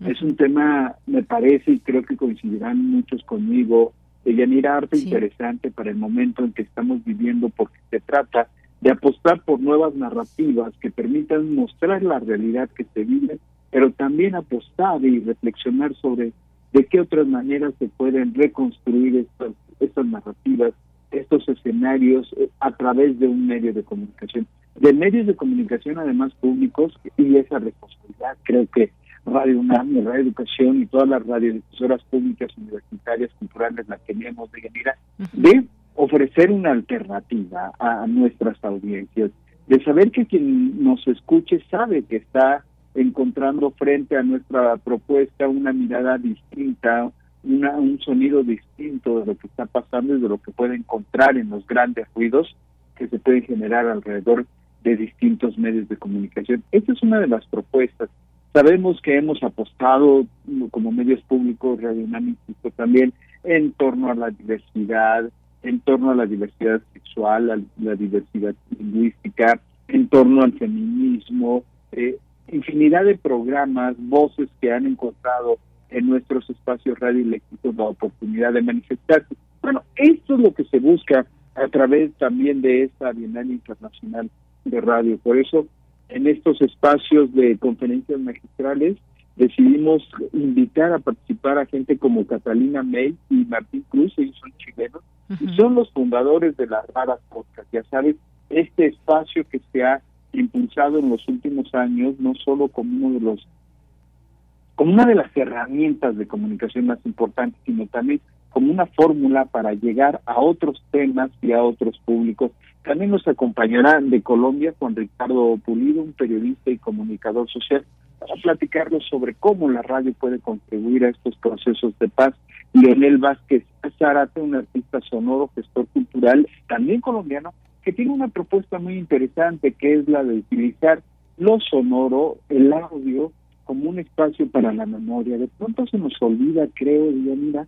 Es un tema, me parece, y creo que coincidirán muchos conmigo, de Yanira Arte interesante para el momento en que estamos viviendo porque se trata de apostar por nuevas narrativas que permitan mostrar la realidad que se vive pero también apostar y reflexionar sobre de qué otras maneras se pueden reconstruir estas, estas narrativas, estos escenarios eh, a través de un medio de comunicación. De medios de comunicación además públicos y esa responsabilidad creo que Radio UNAM, Radio Educación y todas las radiodifusoras públicas, universitarias, culturales la tenemos de manera de ofrecer una alternativa a nuestras audiencias, de saber que quien nos escuche sabe que está encontrando frente a nuestra propuesta una mirada distinta, una, un sonido distinto de lo que está pasando y de lo que puede encontrar en los grandes ruidos que se pueden generar alrededor de distintos medios de comunicación. Esta es una de las propuestas. Sabemos que hemos apostado como medios públicos, radiodinámicos también, en torno a la diversidad, en torno a la diversidad sexual, a la diversidad lingüística, en torno al feminismo, eh, infinidad de programas, voces que han encontrado en nuestros espacios radioeléctricos la oportunidad de manifestarse. Bueno, esto es lo que se busca a través también de esta Bienal Internacional de Radio. Por eso, en estos espacios de conferencias magistrales, decidimos invitar a participar a gente como Catalina May y Martín Cruz, ellos son chilenos, y son los fundadores de las raras podcast. Ya sabes, este espacio que se ha impulsado en los últimos años no solo como uno de los como una de las herramientas de comunicación más importantes, sino también como una fórmula para llegar a otros temas y a otros públicos. También nos acompañará de Colombia Juan Ricardo Pulido, un periodista y comunicador social, para platicarnos sobre cómo la radio puede contribuir a estos procesos de paz. Leonel Vázquez Zárate, un artista sonoro, gestor cultural, también colombiano, que tiene una propuesta muy interesante que es la de utilizar lo sonoro, el audio, como un espacio para la memoria. De pronto se nos olvida, creo, mira,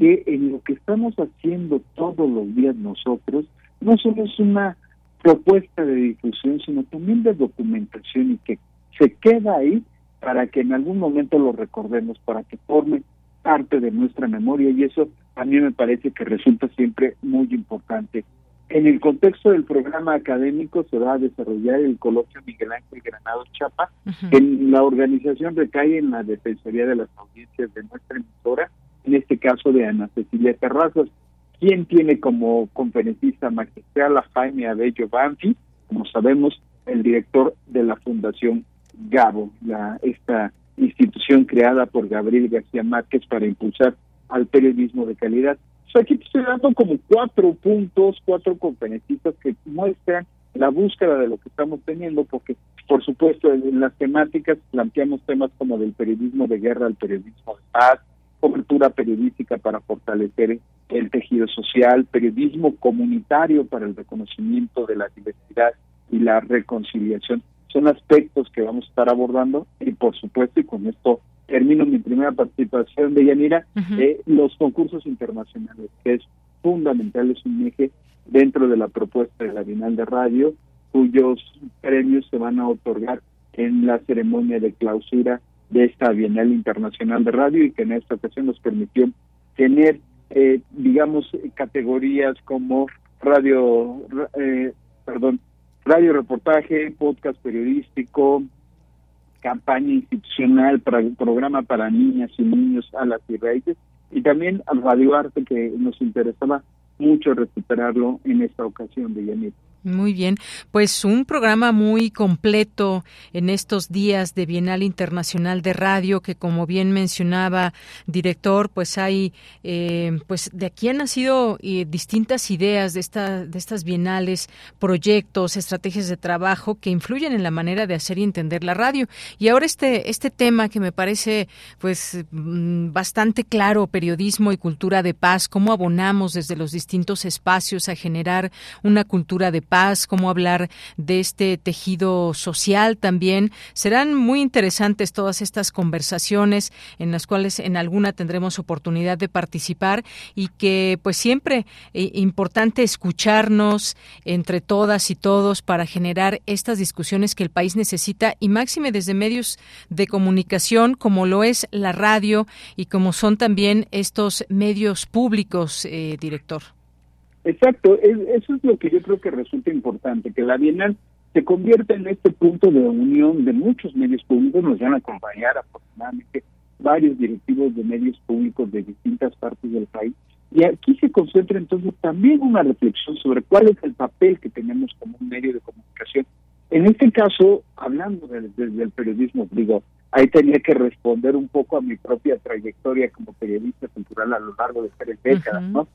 que en lo que estamos haciendo todos los días nosotros, no solo es una propuesta de difusión, sino también de documentación y que se queda ahí para que en algún momento lo recordemos, para que forme parte de nuestra memoria y eso a mí me parece que resulta siempre muy importante. En el contexto del programa académico se va a desarrollar el coloquio Miguel Ángel Granado Chapa. En la organización recae en la Defensoría de las Audiencias de nuestra emisora, en este caso de Ana Cecilia Terrazas, quien tiene como conferencista magistral a Jaime Abello Banfi, como sabemos, el director de la Fundación Gabo, la, esta institución creada por Gabriel García Márquez para impulsar al periodismo de calidad. Aquí estoy dando como cuatro puntos, cuatro conferencistas que muestran la búsqueda de lo que estamos teniendo, porque por supuesto en las temáticas planteamos temas como del periodismo de guerra al periodismo de paz, cobertura periodística para fortalecer el tejido social, periodismo comunitario para el reconocimiento de la diversidad y la reconciliación. Son aspectos que vamos a estar abordando y por supuesto, y con esto termino mi primera participación de Yanira, eh, los concursos internacionales, que es fundamental, es un eje dentro de la propuesta de la Bienal de Radio, cuyos premios se van a otorgar en la ceremonia de clausura de esta Bienal Internacional de Radio y que en esta ocasión nos permitió tener, eh, digamos, categorías como radio, eh, perdón, radio reportaje, podcast periodístico, campaña institucional, programa para niñas y niños a las raíces, y también al Radio Arte, que nos interesaba mucho recuperarlo en esta ocasión de Yanit. Muy bien, pues un programa muy completo en estos días de Bienal Internacional de Radio que como bien mencionaba director, pues hay, eh, pues de aquí han nacido eh, distintas ideas de, esta, de estas bienales, proyectos, estrategias de trabajo que influyen en la manera de hacer y entender la radio. Y ahora este, este tema que me parece pues mm, bastante claro, periodismo y cultura de paz, cómo abonamos desde los distintos espacios a generar una cultura de paz, cómo hablar de este tejido social también. Serán muy interesantes todas estas conversaciones en las cuales en alguna tendremos oportunidad de participar y que pues siempre eh, importante escucharnos entre todas y todos para generar estas discusiones que el país necesita y máxime desde medios de comunicación como lo es la radio y como son también estos medios públicos, eh, director. Exacto, eso es lo que yo creo que resulta importante, que la Bienal se convierta en este punto de unión de muchos medios públicos, nos van a acompañar afortunadamente varios directivos de medios públicos de distintas partes del país, y aquí se concentra entonces también una reflexión sobre cuál es el papel que tenemos como un medio de comunicación. En este caso, hablando del periodismo, digo, ahí tenía que responder un poco a mi propia trayectoria como periodista cultural a lo largo de tres décadas, ¿no?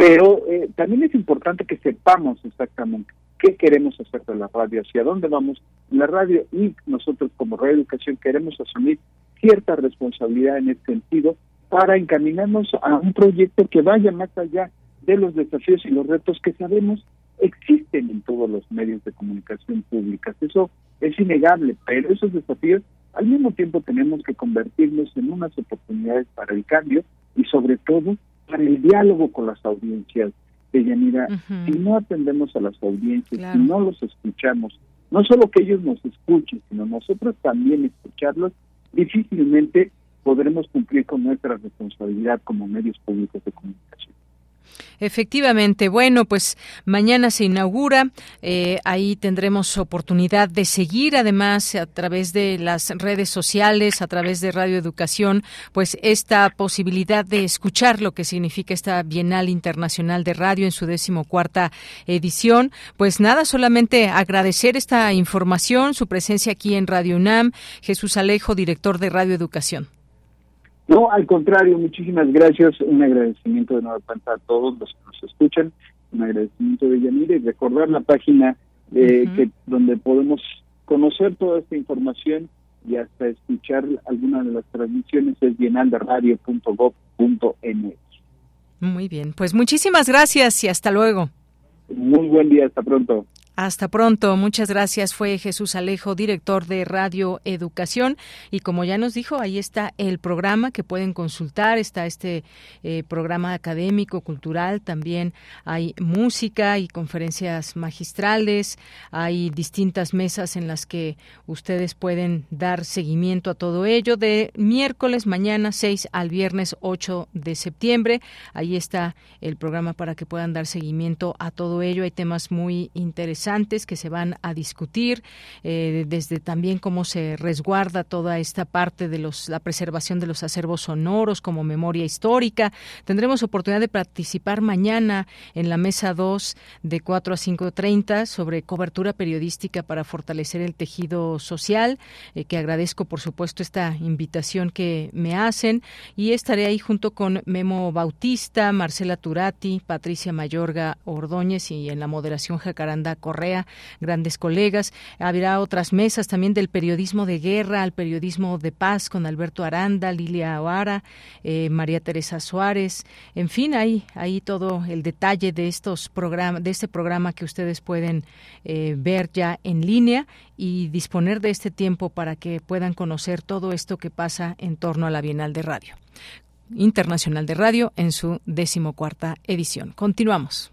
Pero eh, también es importante que sepamos exactamente qué queremos hacer de la radio, hacia dónde vamos la radio y nosotros como Radio Educación queremos asumir cierta responsabilidad en ese sentido para encaminarnos a un proyecto que vaya más allá de los desafíos y los retos que sabemos existen en todos los medios de comunicación públicas. Eso es innegable, pero esos desafíos al mismo tiempo tenemos que convertirnos en unas oportunidades para el cambio y sobre todo para el diálogo con las audiencias. De Yanira, si no atendemos a las audiencias, si no los escuchamos, no solo que ellos nos escuchen, sino nosotros también escucharlos, difícilmente podremos cumplir con nuestra responsabilidad como medios públicos de comunicación. Efectivamente, bueno, pues mañana se inaugura, eh, ahí tendremos oportunidad de seguir además a través de las redes sociales, a través de Radio Educación, pues esta posibilidad de escuchar lo que significa esta Bienal Internacional de Radio en su decimocuarta edición. Pues nada, solamente agradecer esta información, su presencia aquí en Radio UNAM. Jesús Alejo, director de Radio Educación. No, al contrario, muchísimas gracias. Un agradecimiento de nueva cuenta a todos los que nos escuchan. Un agradecimiento de Yanira y recordar la página de, que, donde podemos conocer toda esta información y hasta escuchar alguna de las transmisiones es bienalderadio.gov.mx. Muy bien, pues muchísimas gracias y hasta luego. Muy buen día, hasta pronto. Hasta pronto, muchas gracias. Fue Jesús Alejo, director de Radio Educación. Y como ya nos dijo, ahí está el programa que pueden consultar. Está este eh, programa académico, cultural. También hay música y conferencias magistrales. Hay distintas mesas en las que ustedes pueden dar seguimiento a todo ello. De miércoles mañana 6 al viernes 8 de septiembre. Ahí está el programa para que puedan dar seguimiento a todo ello. Hay temas muy interesantes que se van a discutir, eh, desde también cómo se resguarda toda esta parte de los, la preservación de los acervos sonoros como memoria histórica. Tendremos oportunidad de participar mañana en la mesa 2 de 4 a 5.30 sobre cobertura periodística para fortalecer el tejido social, eh, que agradezco por supuesto esta invitación que me hacen y estaré ahí junto con Memo Bautista, Marcela Turati, Patricia Mayorga Ordóñez y en la moderación Jacaranda Correa grandes colegas. Habrá otras mesas también del periodismo de guerra al periodismo de paz con Alberto Aranda, Lilia Oara, eh, María Teresa Suárez. En fin, hay ahí todo el detalle de estos programas, de este programa que ustedes pueden eh, ver ya en línea y disponer de este tiempo para que puedan conocer todo esto que pasa en torno a la Bienal de Radio. Internacional de Radio en su decimocuarta edición. Continuamos.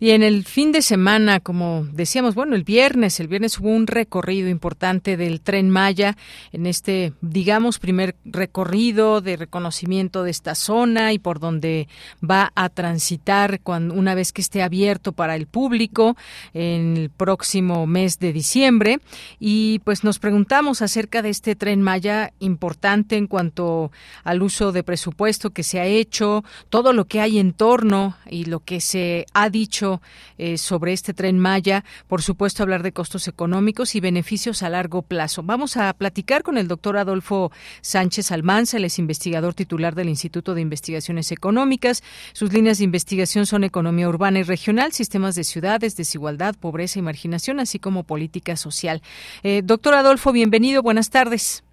Y en el fin de semana, como decíamos, bueno, el viernes, el viernes hubo un recorrido importante del tren Maya en este, digamos, primer recorrido de reconocimiento de esta zona y por donde va a transitar cuando, una vez que esté abierto para el público en el próximo mes de diciembre. Y pues nos preguntamos acerca de este tren Maya importante en cuanto al uso de presupuesto que se ha hecho, todo lo que hay en torno y lo que se ha dicho eh, sobre este tren Maya, por supuesto hablar de costos económicos y beneficios a largo plazo. Vamos a platicar con el doctor Adolfo Sánchez Almanza, él es investigador titular del Instituto de Investigaciones Económicas. Sus líneas de investigación son economía urbana y regional, sistemas de ciudades, desigualdad, pobreza y marginación, así como política social. Eh, doctor Adolfo, bienvenido, buenas tardes.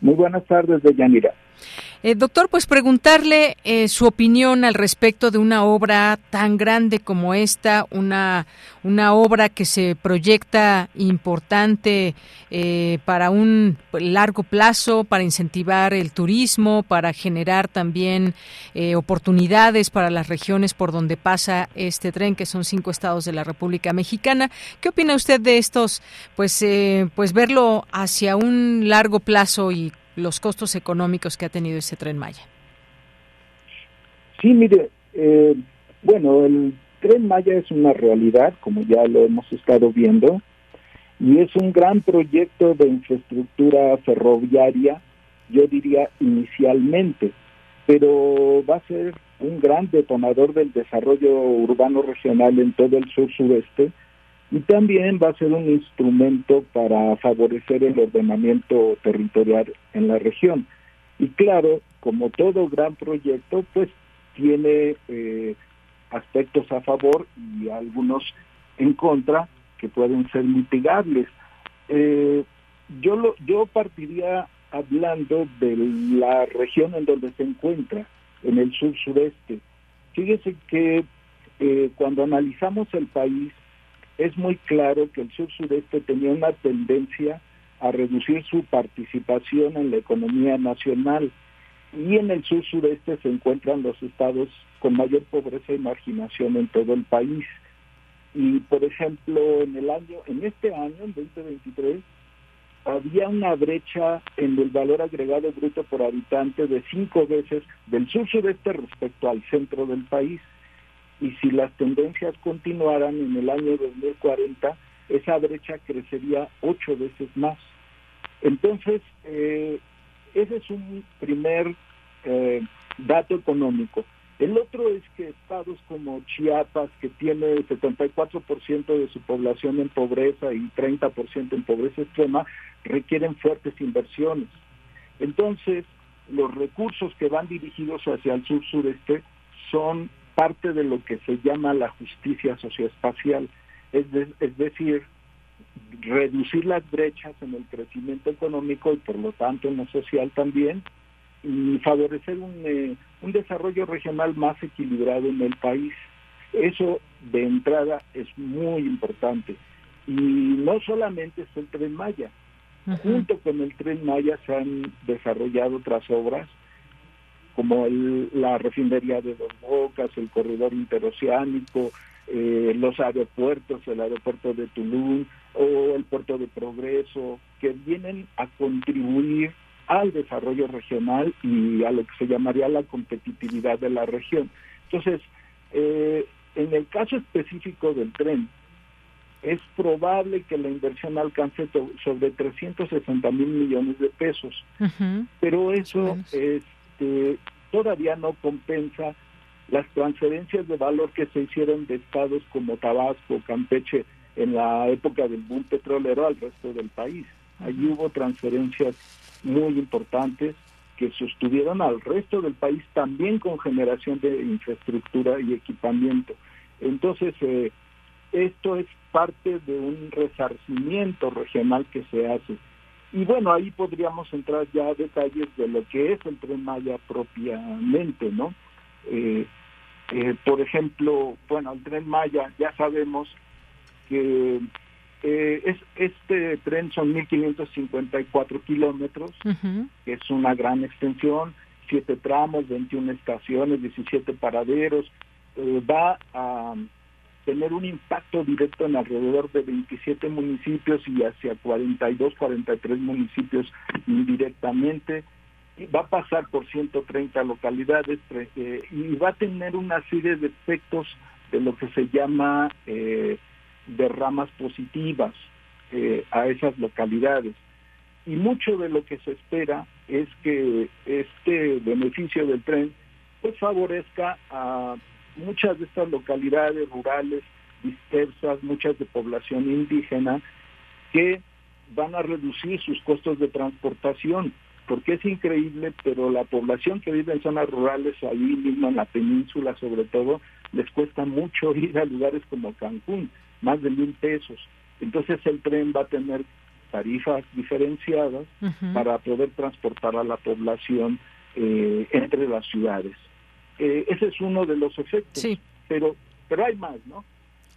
Muy buenas tardes, Deyanira. Eh, doctor, pues preguntarle eh, su opinión al respecto de una obra tan grande como esta, una, una obra que se proyecta importante eh, para un largo plazo, para incentivar el turismo, para generar también oportunidades para las regiones por donde pasa este tren, que son cinco estados de la República Mexicana. ¿Qué opina usted de estos, pues, pues verlo hacia un largo plazo y los costos económicos que ha tenido ese tren Maya. Sí, mire, eh, bueno, el tren Maya es una realidad, como ya lo hemos estado viendo, y es un gran proyecto de infraestructura ferroviaria, yo diría inicialmente, pero va a ser un gran detonador del desarrollo urbano regional en todo el sur sureste y también va a ser un instrumento para favorecer el ordenamiento territorial en la región. Y claro, como todo gran proyecto, pues tiene eh, aspectos a favor y algunos en contra que pueden ser mitigables. Eh, yo, lo, yo partiría hablando de la región en donde se encuentra, en el sur sureste. Fíjese que eh, cuando analizamos el país, es muy claro que el sur-sureste tenía una tendencia a reducir su participación en la economía nacional y en el sur-sureste se encuentran los estados con mayor pobreza y marginación en todo el país. Y por ejemplo, en el año, en este año, en 2023, había una brecha en el valor agregado bruto por habitante de cinco veces del sur-sureste respecto al centro del país y si las tendencias continuaran en el año 2040, esa brecha crecería ocho veces más. Entonces, eh, ese es un primer eh, dato económico. El otro es que estados como Chiapas, que tiene 74% de su población en pobreza y 30% en pobreza extrema, requieren fuertes inversiones. Entonces, los recursos que van dirigidos hacia el sur-sureste son parte de lo que se llama la justicia socioespacial, es, es decir, reducir las brechas en el crecimiento económico y por lo tanto en lo social también, y favorecer un, eh, un desarrollo regional más equilibrado en el país. Eso de entrada es muy importante. Y no solamente es el tren Maya, junto con el tren Maya se han desarrollado otras obras como el, la refinería de Dos Bocas, el corredor interoceánico, eh, los aeropuertos, el aeropuerto de Tulum o el puerto de Progreso, que vienen a contribuir al desarrollo regional y a lo que se llamaría la competitividad de la región. Entonces, eh, en el caso específico del tren, es probable que la inversión alcance sobre 360 mil millones de pesos, pero eso este, todavía no compensa las transferencias de valor que se hicieron de estados como Tabasco, Campeche, en la época del boom petrolero al resto del país. Allí hubo transferencias muy importantes que sostuvieron al resto del país también con generación de infraestructura y equipamiento. Entonces, eh, esto es parte de un resarcimiento regional que se hace. Y bueno, ahí podríamos entrar ya a detalles de lo que es el tren Maya propiamente, ¿no? Eh, eh, por ejemplo, bueno, el tren Maya ya sabemos que eh, es, este tren son 1.554 kilómetros, que es una gran extensión, siete tramos, 21 estaciones, 17 paraderos, eh, va a tener un impacto directo en alrededor de 27 municipios y hacia 42, 43 municipios indirectamente. Va a pasar por 130 localidades eh, y va a tener una serie de efectos de lo que se llama eh, derramas positivas eh, a esas localidades. Y mucho de lo que se espera es que este beneficio del tren pues favorezca a muchas de estas localidades rurales dispersas, muchas de población indígena, que van a reducir sus costos de transportación, porque es increíble, pero la población que vive en zonas rurales, ahí mismo en la península sobre todo, les cuesta mucho ir a lugares como Cancún más de mil pesos. Entonces el tren va a tener tarifas diferenciadas para poder transportar a la población eh, entre las ciudades. Eh, ese es uno de los efectos, pero pero hay más, ¿no?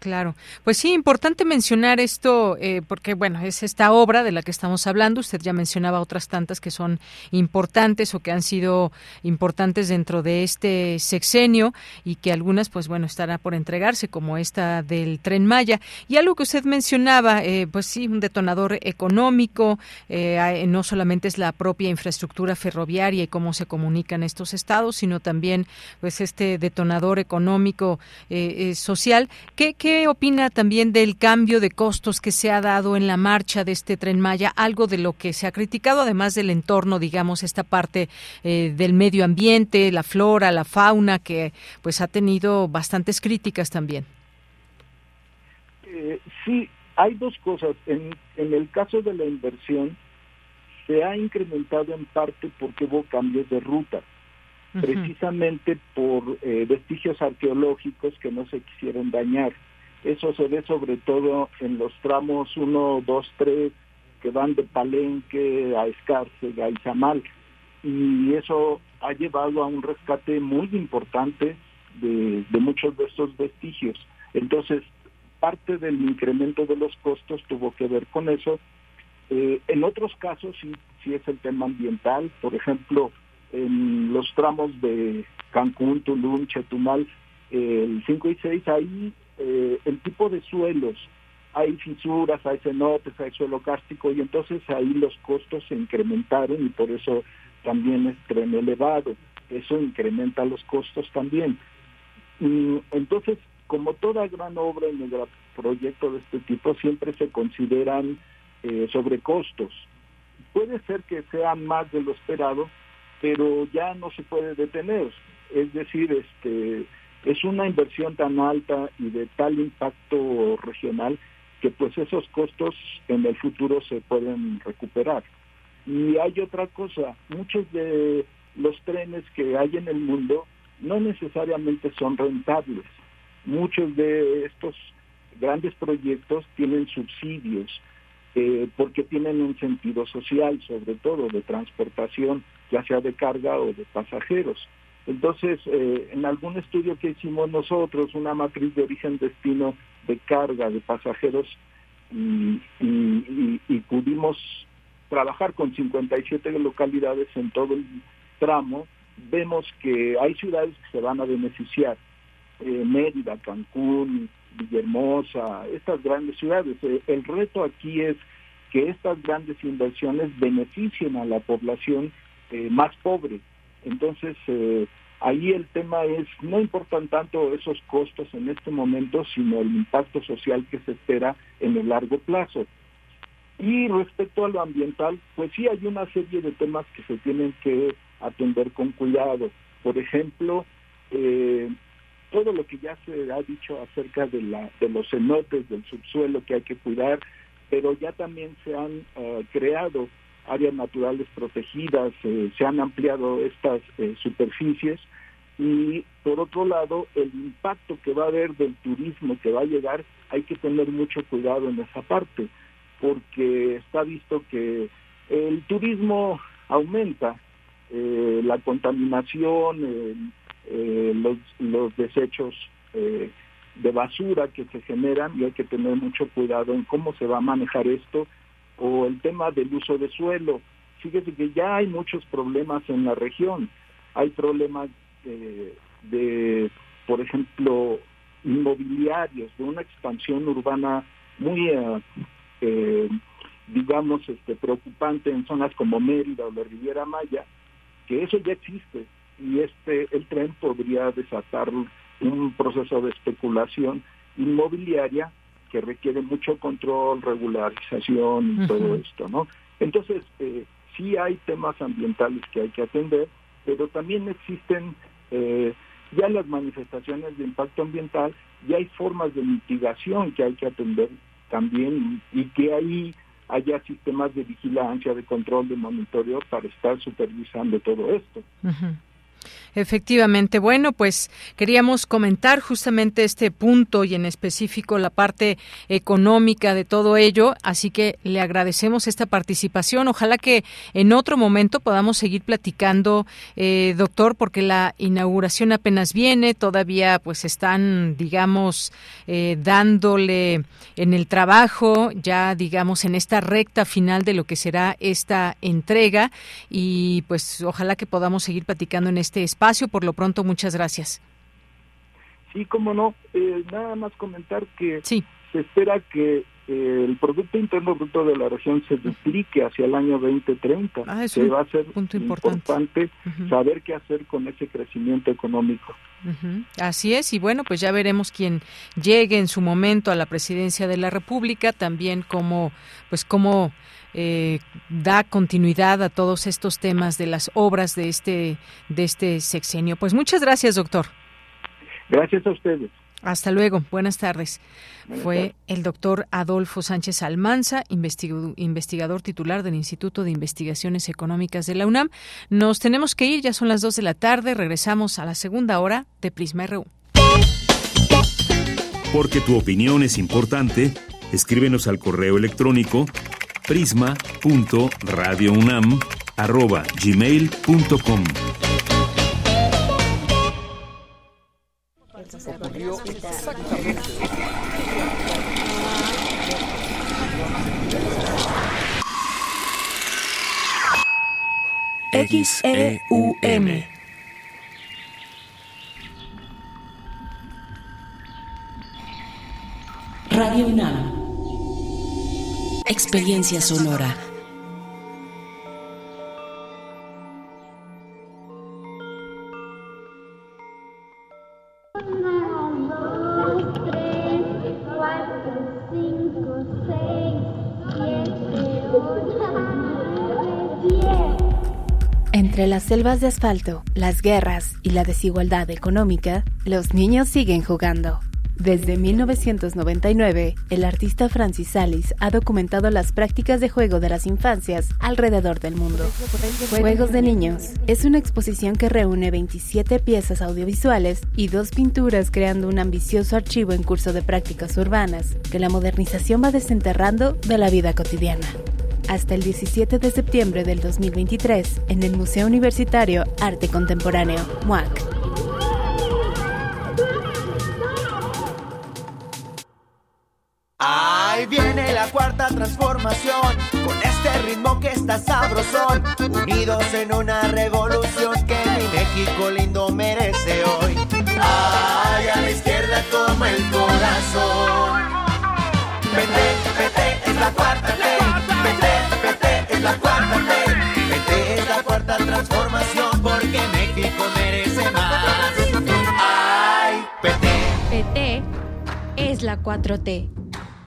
Claro, pues sí, importante mencionar esto eh, porque, bueno, es esta obra de la que estamos hablando. Usted ya mencionaba otras tantas que son importantes o que han sido importantes dentro de este sexenio y que algunas, pues bueno, estará por entregarse, como esta del Tren Maya. Y algo que usted mencionaba, eh, pues sí, un detonador económico, eh, no solamente es la propia infraestructura ferroviaria y cómo se comunican estos estados, sino también, pues, este detonador económico social. ¿Qué, qué ¿Qué opina también del cambio de costos que se ha dado en la marcha de este tren Maya? Algo de lo que se ha criticado, además del entorno, digamos, esta parte eh, del medio ambiente, la flora, la fauna, que pues ha tenido bastantes críticas también. Eh, sí, hay dos cosas. En, en el caso de la inversión, se ha incrementado en parte porque hubo cambios de ruta precisamente por eh, vestigios arqueológicos que no se quisieron dañar. Eso se ve sobre todo en los tramos 1, 2, 3 que van de Palenque a Escárcega y Zamal. Y eso ha llevado a un rescate muy importante de, muchos de estos vestigios. Entonces, parte del incremento de los costos tuvo que ver con eso. Eh, en otros casos sí, sí es el tema ambiental. Por ejemplo, en los tramos de Cancún, Tulum, Chetumal, el 5 y 6, ahí eh, el tipo de suelos, hay fisuras, hay cenotes, hay suelo cárstico y entonces ahí los costos se incrementaron y por eso también es tren elevado. Eso incrementa los costos también. Entonces, como toda gran obra en el proyecto de este tipo, siempre se consideran eh, sobrecostos. Puede ser que sea más de lo esperado, pero ya no se puede detener. Es decir, este es una inversión tan alta y de tal impacto regional que pues esos costos en el futuro se pueden recuperar. Y hay otra cosa, muchos de los trenes que hay en el mundo no necesariamente son rentables. Muchos de estos grandes proyectos tienen subsidios eh, porque tienen un sentido social, sobre todo de transportación, ya sea de carga o de pasajeros. Entonces, eh, en algún estudio que hicimos nosotros, una matriz de origen-destino de carga de pasajeros, y, y, pudimos trabajar con 57 localidades en todo el tramo, vemos que hay ciudades que se van a beneficiar. Eh, Mérida, Cancún, Villahermosa, estas grandes ciudades. Eh, el reto aquí es que estas grandes inversiones beneficien a la población eh, más pobre. Entonces, ahí el tema es, no importan tanto esos costos en este momento, sino el impacto social que se espera en el largo plazo. Y respecto a lo ambiental, pues sí hay una serie de temas que se tienen que atender con cuidado. Por ejemplo, eh, todo lo que ya se ha dicho acerca de, la, de los cenotes del subsuelo que hay que cuidar, pero ya también se han eh, creado áreas naturales protegidas, eh, se han ampliado estas superficies y por otro lado el impacto que va a haber del turismo que va a llegar, hay que tener mucho cuidado en esa parte, porque está visto que el turismo aumenta eh, la contaminación, eh, los, los, desechos eh, de basura que se generan y hay que tener mucho cuidado en cómo se va a manejar esto o el tema del uso de suelo. Fíjese que ya hay muchos problemas en la región. Hay problemas de, por ejemplo, inmobiliarios, de una expansión urbana muy, digamos, este, preocupante en zonas como Mérida o la Riviera Maya, que eso ya existe y este el tren podría desatar un proceso de especulación inmobiliaria que requiere mucho control, regularización y todo esto, ¿no? Entonces, eh, sí hay temas ambientales que hay que atender, pero también existen eh, ya las manifestaciones de impacto ambiental, y hay formas de mitigación que hay que atender también y que ahí haya sistemas de vigilancia, de control, de monitoreo para estar supervisando todo esto. Efectivamente. Bueno, pues queríamos comentar justamente este punto y en específico la parte económica de todo ello, así que le agradecemos esta participación. Ojalá que en otro momento podamos seguir platicando, eh, doctor, porque la inauguración apenas viene, todavía pues están, digamos, eh, dándole en el trabajo, ya digamos en esta recta final de lo que será esta entrega y pues ojalá que podamos seguir platicando en este espacio por lo pronto, muchas gracias. Sí, cómo no. Eh, nada más comentar que se espera que eh, el Producto Interno Bruto de la región se duplique hacia el año 2030. Ah, que va a ser punto importante, saber qué hacer con ese crecimiento económico. Así es, y bueno, pues ya veremos quién llegue en su momento a la presidencia de la República, también cómo, pues cómo eh, da continuidad a todos estos temas de las obras de este, de este sexenio. Pues muchas gracias, doctor. Gracias a ustedes. Hasta luego, buenas tardes. Fue el doctor Adolfo Sánchez Almanza, investigador titular del Instituto de Investigaciones Económicas de la UNAM. Nos tenemos que ir, ya son las dos de la tarde, regresamos a la segunda hora de Prisma RU. Porque tu opinión es importante, escríbenos al correo electrónico prisma.radiounam@gmail.com. XEUM Radio UNAM Experiencia sonora. Entre las selvas de asfalto, las guerras y la desigualdad económica, los niños siguen jugando. Desde 1999, el artista Francis Salis ha documentado las prácticas de juego de las infancias alrededor del mundo. Juegos de Niños es una exposición que reúne 27 piezas audiovisuales y dos pinturas creando un ambicioso archivo en curso de prácticas urbanas que la modernización va desenterrando de la vida cotidiana. Hasta el 17 de septiembre del 2023 en el Museo Universitario Arte Contemporáneo, MUAC. Está sabrosón, unidos en una revolución que mi México lindo merece hoy. Ay, a la izquierda toma el corazón. Vete, vete, es la cuarta ley. Vete, vete, es la cuarta ley. Vete, es la cuarta transformación, porque México merece más. Ay, PT. PT es la 4T.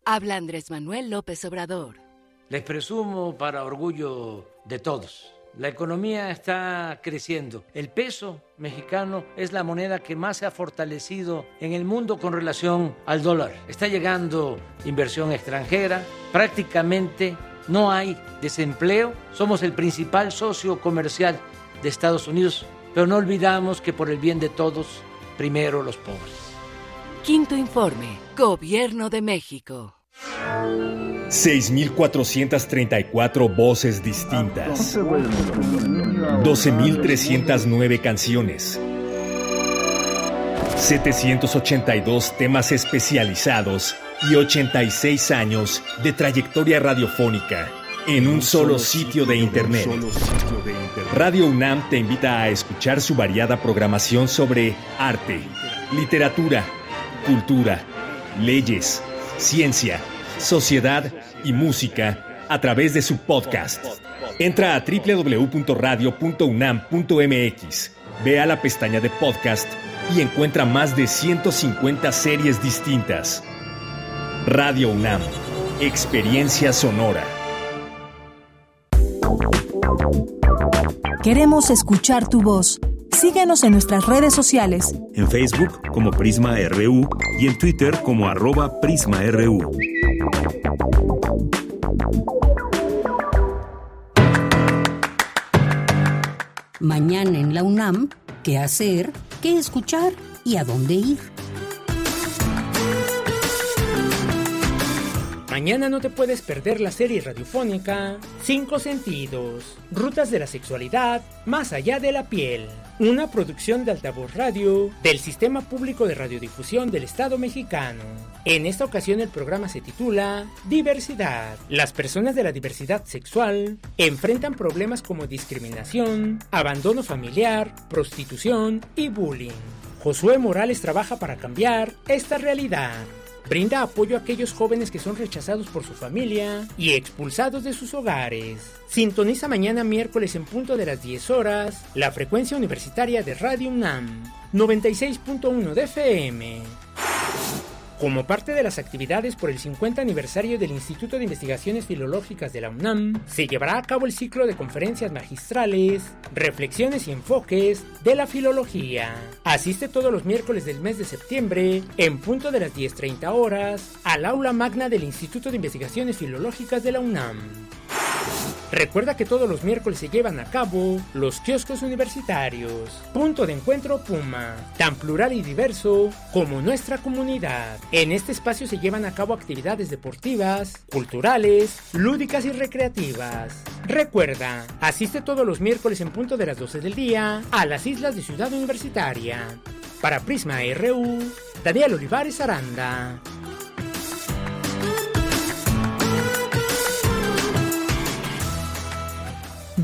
Habla Andrés Manuel López Obrador. Les presumo para orgullo de todos. La economía está creciendo. El peso mexicano es la moneda que más se ha fortalecido en el mundo con relación al dólar. Está llegando inversión extranjera. Prácticamente no hay desempleo. Somos el principal socio comercial de Estados Unidos. Pero no olvidamos que por el bien de todos, primero los pobres. Quinto informe. Gobierno de México. 6.434 voces distintas. 12.309 canciones. 782 temas especializados y 86 años de trayectoria radiofónica en un solo sitio de Internet. Radio UNAM te invita a escuchar su variada programación sobre arte, literatura, cultura, leyes, ciencia, sociedad y música a través de su podcast. Entra a www.radio.unam.mx, ve a la pestaña de podcast y encuentra más de 150 series distintas. Radio UNAM, experiencia sonora. Queremos escuchar tu voz. Síguenos en nuestras redes sociales. En Facebook como Prisma RU y en Twitter como arroba PrismaRU. Mañana en la UNAM, ¿qué hacer? ¿Qué escuchar? ¿Y a dónde ir? Mañana no te puedes perder la serie radiofónica Cinco Sentidos, Rutas de la Sexualidad más allá de la piel. Una producción de Altavoz Radio del Sistema Público de Radiodifusión del Estado mexicano. En esta ocasión el programa se titula Diversidad. Las personas de la diversidad sexual enfrentan problemas como discriminación, abandono familiar, prostitución y bullying. Josué Morales trabaja para cambiar esta realidad. Brinda apoyo a aquellos jóvenes que son rechazados por su familia y expulsados de sus hogares. Sintoniza mañana miércoles en punto de las 10 horas la frecuencia universitaria de Radio UNAM 96.1 de FM. Como parte de las actividades por el 50 aniversario del Instituto de Investigaciones Filológicas de la UNAM, se llevará a cabo el ciclo de conferencias magistrales, reflexiones y enfoques de la filología. Asiste todos los miércoles del mes de septiembre, en punto de las 10.30 horas, al aula magna del Instituto de Investigaciones Filológicas de la UNAM. Recuerda que todos los miércoles se llevan a cabo los kioscos universitarios, punto de encuentro Puma, tan plural y diverso como nuestra comunidad. En este espacio se llevan a cabo actividades deportivas, culturales, lúdicas y recreativas. Recuerda, asiste todos los miércoles en punto de las 12 del día a las islas de Ciudad Universitaria. Para Prisma RU, Daniel Olivares Aranda.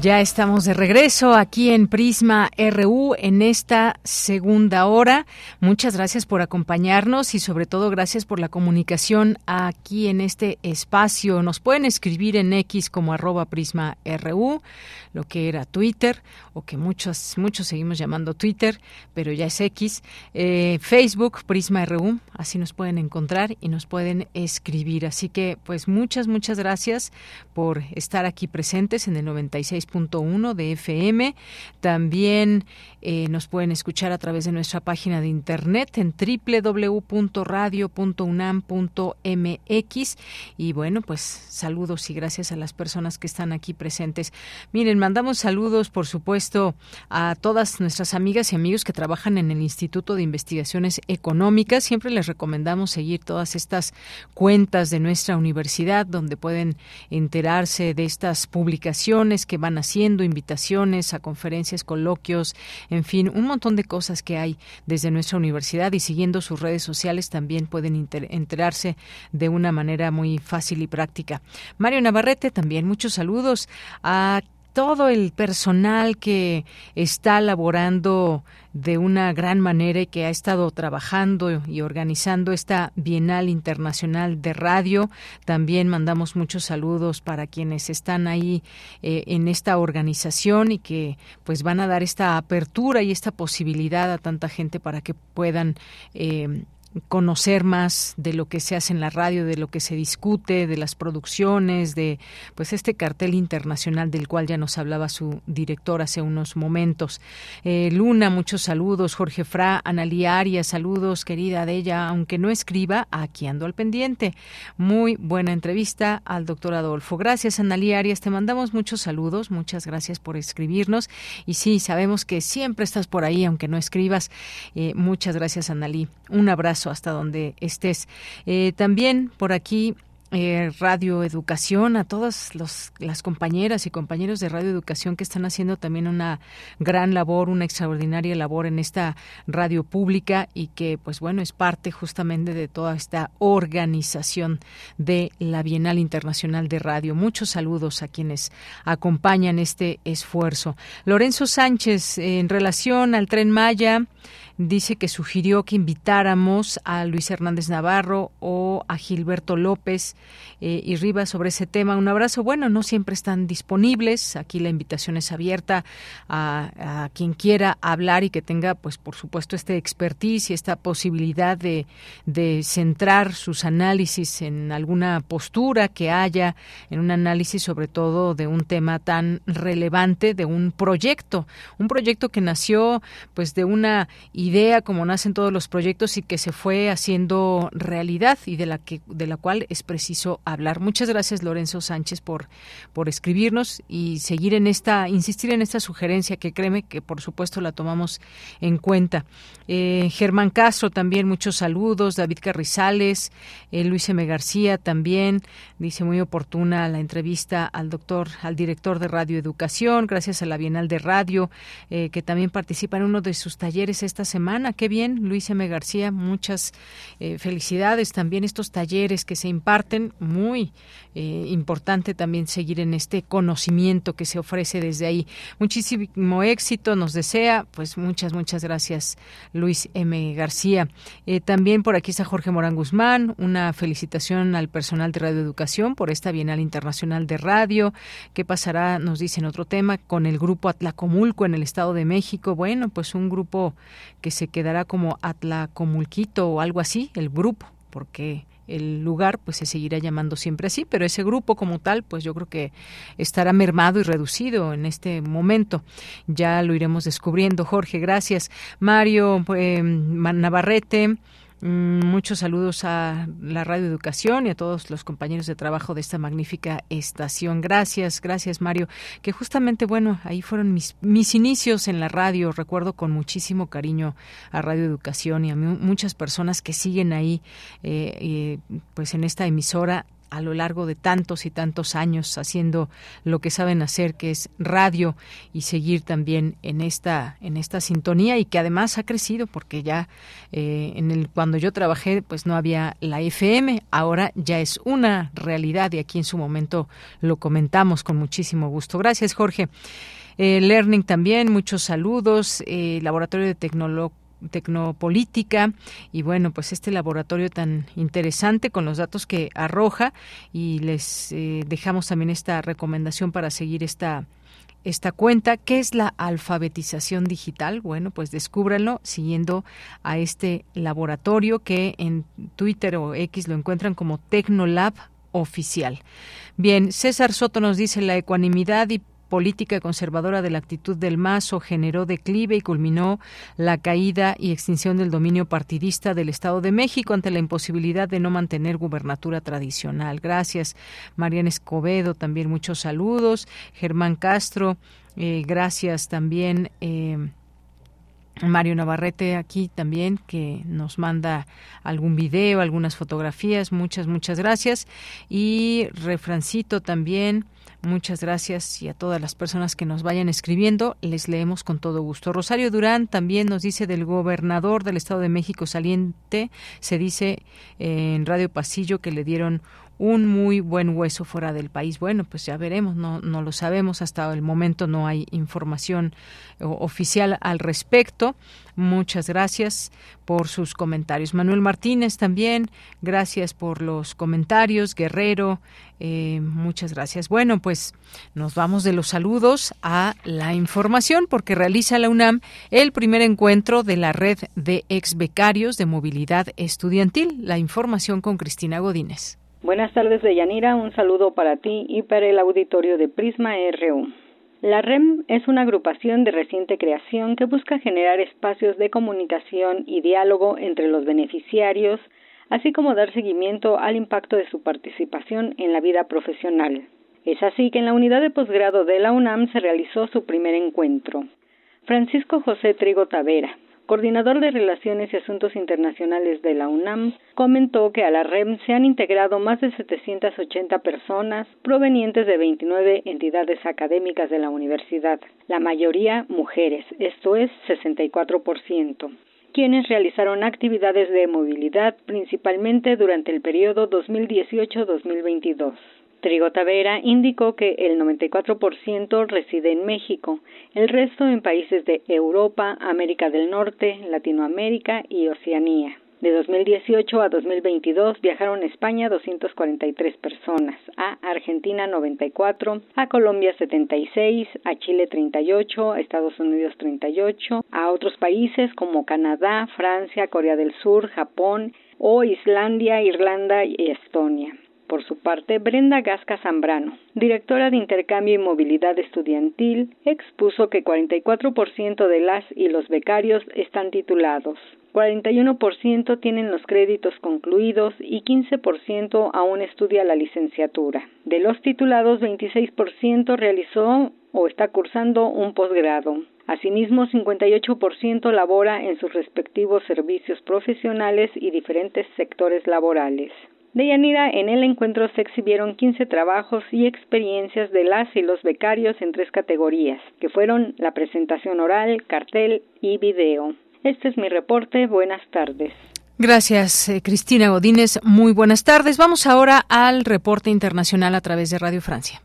Ya estamos de regreso aquí en Prisma RU en esta segunda hora. Muchas gracias por acompañarnos y sobre todo gracias por la comunicación aquí en este espacio. Nos pueden escribir en X como arroba Prisma RU, lo que era Twitter o que muchos, muchos seguimos llamando Twitter, pero ya es X. Eh, Facebook Prisma RU, así nos pueden encontrar y nos pueden escribir. Así que pues muchas, muchas gracias por estar aquí presentes en el 96 92.1 de FM. También eh, nos pueden escuchar a través de nuestra página de internet en www.radio.unam.mx. Y bueno, pues saludos y gracias a las personas que están aquí presentes. Miren, mandamos saludos, por supuesto, a todas nuestras amigas y amigos que trabajan en el Instituto de Investigaciones Económicas. Siempre les recomendamos seguir todas estas cuentas de nuestra universidad donde pueden enterarse de estas publicaciones que van haciendo, invitaciones a conferencias, coloquios, en fin, un montón de cosas que hay desde nuestra universidad y siguiendo sus redes sociales también pueden enterarse de una manera muy fácil y práctica. Mario Navarrete, también muchos saludos a todo el personal que está laborando de una gran manera y que ha estado trabajando y organizando esta Bienal Internacional de Radio. También mandamos muchos saludos para quienes están ahí eh, en esta organización y que pues van a dar esta apertura y esta posibilidad a tanta gente para que puedan eh, conocer más de lo que se hace en la radio, de lo que se discute, de las producciones, de pues este cartel internacional del cual ya nos hablaba su director hace unos momentos. Eh, Luna, muchos saludos. Jorge Fra, Analí Arias, saludos, querida de ella, aunque no escriba, aquí ando al pendiente. Muy buena entrevista al doctor Adolfo. Gracias, Analí Arias. Te mandamos muchos saludos. Muchas gracias por escribirnos. Y sí, sabemos que siempre estás por ahí, aunque no escribas. Eh, muchas gracias, Analí. Un abrazo hasta donde estés. Eh, también por aquí eh, Radio Educación, a todas las compañeras y compañeros de Radio Educación que están haciendo también una gran labor, una extraordinaria labor en esta radio pública y que, pues bueno, es parte justamente de toda esta organización de la Bienal Internacional de Radio. Muchos saludos a quienes acompañan este esfuerzo. Lorenzo Sánchez, en relación al tren Maya, dice que sugirió que invitáramos a Luis Hernández Navarro o a Gilberto López eh, y Rivas sobre ese tema. Un abrazo. Bueno, no siempre están disponibles. Aquí la invitación es abierta a, quien quiera hablar y que tenga, pues, por supuesto, este expertise y esta posibilidad de, de centrar sus análisis en alguna postura que haya, en un análisis sobre todo de un tema tan relevante, de un proyecto, un proyecto que nació, pues, de una idea como nacen todos los proyectos y que se fue haciendo realidad y de la que de la cual es preciso hablar. Muchas gracias Lorenzo Sánchez por por escribirnos y seguir en esta insistir en esta sugerencia que créeme que por supuesto la tomamos en cuenta. Eh, Germán Castro también muchos saludos, David Carrizales, eh, Luis M. García también dice muy oportuna la entrevista al doctor al director de Radio Educación, gracias a la Bienal de Radio eh, que también participa en uno de sus talleres esta semana. Qué bien, Luis M. García, muchas eh, felicidades también estos talleres que se imparten, muy eh, importante también seguir en este conocimiento que se ofrece desde ahí. Muchísimo éxito nos desea, pues muchas, muchas gracias Luis M. García. Eh, también por aquí está Jorge Morán Guzmán, una felicitación al personal de Radio Educación por esta Bienal Internacional de Radio. ¿Qué pasará, nos dicen otro tema, con el grupo Atlacomulco en el Estado de México? Bueno, pues un grupo que se quedará como Atlacomulquito o algo así, el grupo, porque el lugar pues se seguirá llamando siempre así, pero ese grupo como tal pues yo creo que estará mermado y reducido en este momento. Ya lo iremos descubriendo. Jorge, gracias. Mario eh, Navarrete, muchos saludos a la Radio Educación y a todos los compañeros de trabajo de esta magnífica estación. Gracias, gracias Mario. Que justamente, bueno, ahí fueron mis, mis inicios en la radio. Recuerdo con muchísimo cariño a Radio Educación y a muchas personas que siguen ahí, eh, pues en esta emisora a lo largo de tantos y tantos años haciendo lo que saben hacer, que es radio, y seguir también en esta, en esta sintonía y que además ha crecido porque ya eh, en el, cuando yo trabajé pues no había la FM, ahora ya es una realidad y aquí en su momento lo comentamos con muchísimo gusto. Gracias Jorge. Eh, Learning también, muchos saludos. Eh, Laboratorio de Tecnología Tecnopolítica y bueno, pues este laboratorio tan interesante con los datos que arroja y les eh, dejamos también esta recomendación para seguir esta esta cuenta. ¿Qué es la alfabetización digital? Bueno, pues descúbranlo siguiendo a este laboratorio que en Twitter o X lo encuentran como Tecnolab oficial. Bien, César Soto nos dice la ecuanimidad y política conservadora de la actitud del Mazo generó declive y culminó la caída y extinción del dominio partidista del Estado de México ante la imposibilidad de no mantener gubernatura tradicional. Gracias, Mariana Escobedo, también muchos saludos. Germán Castro, eh, gracias también. Eh, Mario Navarrete aquí también que nos manda algún video, algunas fotografías, muchas, muchas gracias. Y Refrancito también, muchas gracias y a todas las personas que nos vayan escribiendo, les leemos con todo gusto. Rosario Durán también nos dice del gobernador del Estado de México saliente, se dice en Radio Pasillo que le dieron un muy buen hueso fuera del país. Bueno, pues ya veremos, no, no lo sabemos, hasta el momento no hay información oficial al respecto. Muchas gracias por sus comentarios. Manuel Martínez también, gracias por los comentarios. Guerrero, eh, muchas gracias. Bueno, pues nos vamos de los saludos a la información porque realiza la UNAM el primer encuentro de la red de ex becarios de movilidad estudiantil. La información con Cristina Godínez. Buenas tardes, Deyanira. Un saludo para ti y para el auditorio de Prisma RU. La REM es una agrupación de reciente creación que busca generar espacios de comunicación y diálogo entre los beneficiarios, así como dar seguimiento al impacto de su participación en la vida profesional. Es así que en la unidad de posgrado de la UNAM se realizó su primer encuentro. Francisco José Trigo Tavera, coordinador de Relaciones y Asuntos Internacionales de la UNAM, comentó que a la REM se han integrado más de 780 personas provenientes de 29 entidades académicas de la universidad, la mayoría mujeres, esto es 64% quienes realizaron actividades de movilidad principalmente durante el periodo 2018-2022. Trigo Tavera indicó que el 94% reside en México, el resto en países de Europa, América del Norte, Latinoamérica y Oceanía. De 2018 a 2022 viajaron a España 243 personas, a Argentina 94, a Colombia 76, a Chile 38, a Estados Unidos 38, a otros países como Canadá, Francia, Corea del Sur, Japón o Islandia, Irlanda y Estonia. Por su parte, Brenda Gasca Zambrano, directora de Intercambio y Movilidad Estudiantil, expuso que 44% de las y los becarios están titulados, 41% tienen los créditos concluidos y 15% aún estudia la licenciatura. De los titulados, 26% realizó o está cursando un posgrado. Asimismo, 58% labora en sus respectivos servicios profesionales y diferentes sectores laborales. De Yanira, en el encuentro se exhibieron 15 trabajos y experiencias de las y los becarios en tres categorías, que fueron la presentación oral, cartel y video. Este es mi reporte. Buenas tardes. Gracias, eh, Cristina Godínez. Muy buenas tardes. Vamos ahora al reporte internacional a través de Radio Francia.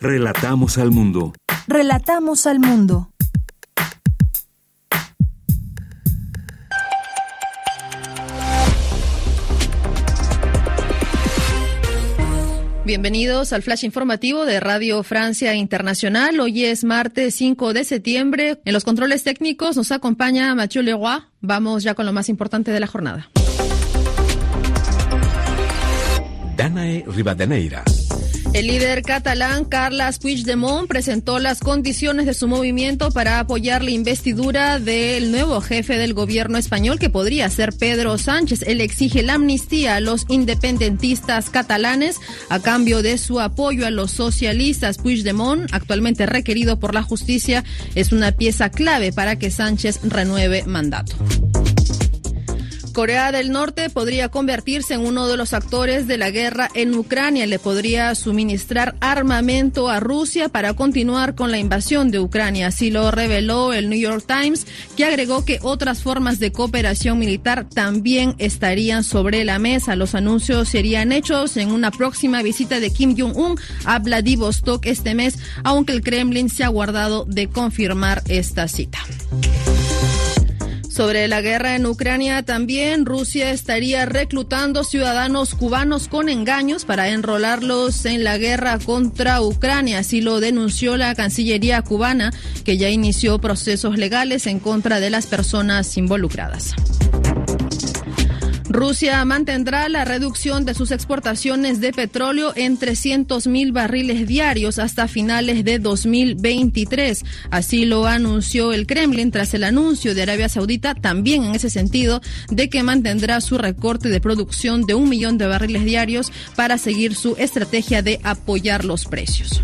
Relatamos al mundo. Relatamos al mundo. Bienvenidos al flash informativo de Radio Francia Internacional. Hoy es martes 5 de septiembre. En los controles técnicos nos acompaña Mathieu Leroy. Vamos ya con lo más importante de la jornada. Danae Rivadeneira. El líder catalán Carles Puigdemont presentó las condiciones de su movimiento para apoyar la investidura del nuevo jefe del gobierno español que podría ser Pedro Sánchez. Él exige la amnistía a los independentistas catalanes a cambio de su apoyo a los socialistas. Puigdemont, actualmente requerido por la justicia, es una pieza clave para que Sánchez renueve mandato. Corea del Norte podría convertirse en uno de los actores de la guerra en Ucrania. Le podría suministrar armamento a Rusia para continuar con la invasión de Ucrania. Así lo reveló el New York Times, que agregó que otras formas de cooperación militar también estarían sobre la mesa. Los anuncios serían hechos en una próxima visita de Kim Jong-un a Vladivostok este mes, aunque el Kremlin se ha guardado de confirmar esta cita. Sobre la guerra en Ucrania, también Rusia estaría reclutando ciudadanos cubanos con engaños para enrolarlos en la guerra contra Ucrania. Así lo denunció la Cancillería cubana, que ya inició procesos legales en contra de las personas involucradas. Rusia mantendrá la reducción de sus exportaciones de petróleo en 300 mil barriles diarios hasta finales de 2023. Así lo anunció el Kremlin tras el anuncio de Arabia Saudita, también en ese sentido, de que mantendrá su recorte de producción de un millón de barriles diarios para seguir su estrategia de apoyar los precios.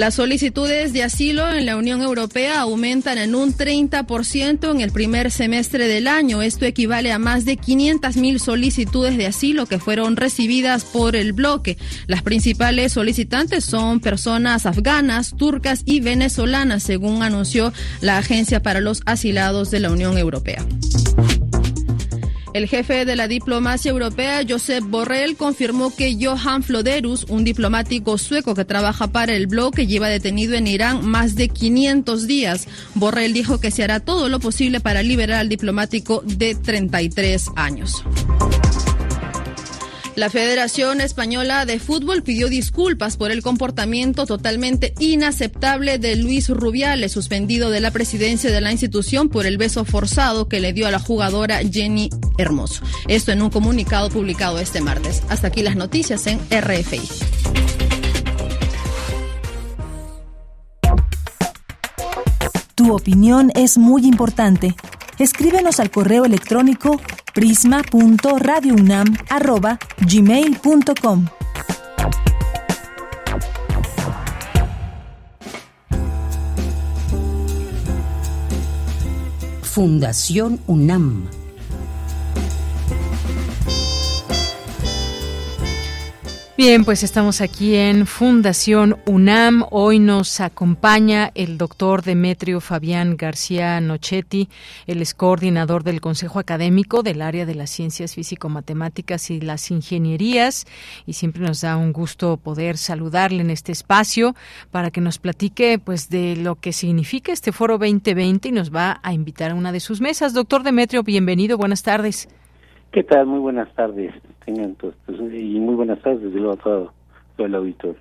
Las solicitudes de asilo en la Unión Europea aumentan en un 30% en el primer semestre del año. Esto equivale a más de 500.000 solicitudes de asilo que fueron recibidas por el bloque. Las principales solicitantes son personas afganas, turcas y venezolanas, según anunció la Agencia para los Asilados de la Unión Europea. El jefe de la diplomacia europea, Josep Borrell, confirmó que Johan Floderus, un diplomático sueco que trabaja para el bloque, lleva detenido en Irán más de 500 días. Borrell dijo que se hará todo lo posible para liberar al diplomático de 33 años. La Federación Española de Fútbol pidió disculpas por el comportamiento totalmente inaceptable de Luis Rubiales, suspendido de la presidencia de la institución por el beso forzado que le dio a la jugadora Jenny Hermoso. Esto en un comunicado publicado este martes. Hasta aquí las noticias en RFI. Tu opinión es muy importante. Escríbenos al correo electrónico prisma.radiounam@gmail.com. Fundación UNAM Bien, pues estamos aquí en Fundación UNAM. Hoy nos acompaña el doctor Demetrio Fabián García Nochetti, el es coordinador del Consejo Académico del área de las ciencias físico-matemáticas y las ingenierías. Y siempre nos da un gusto poder saludarle en este espacio para que nos platique pues de lo que significa este foro 2020 y nos va a invitar a una de sus mesas. Doctor Demetrio, bienvenido, buenas tardes. ¿Qué tal? Muy buenas tardes. Tengan todos, y muy buenas tardes desde luego a todo, el auditorio.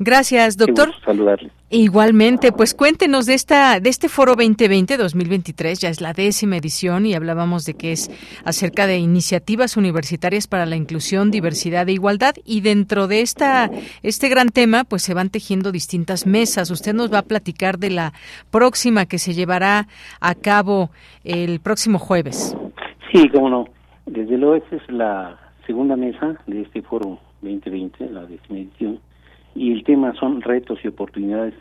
Gracias, doctor. Saludarles. Igualmente, pues cuéntenos de esta de este Foro 2020 2023, ya es la décima edición y hablábamos de que es acerca de iniciativas universitarias para la inclusión, diversidad e igualdad y dentro de esta este gran tema, pues se van tejiendo distintas mesas. Usted nos va a platicar de la próxima que se llevará a cabo el próximo jueves. Sí, cómo no. Desde luego, esta es la segunda mesa de este foro 2020, la décima edición, y el tema son retos y oportunidades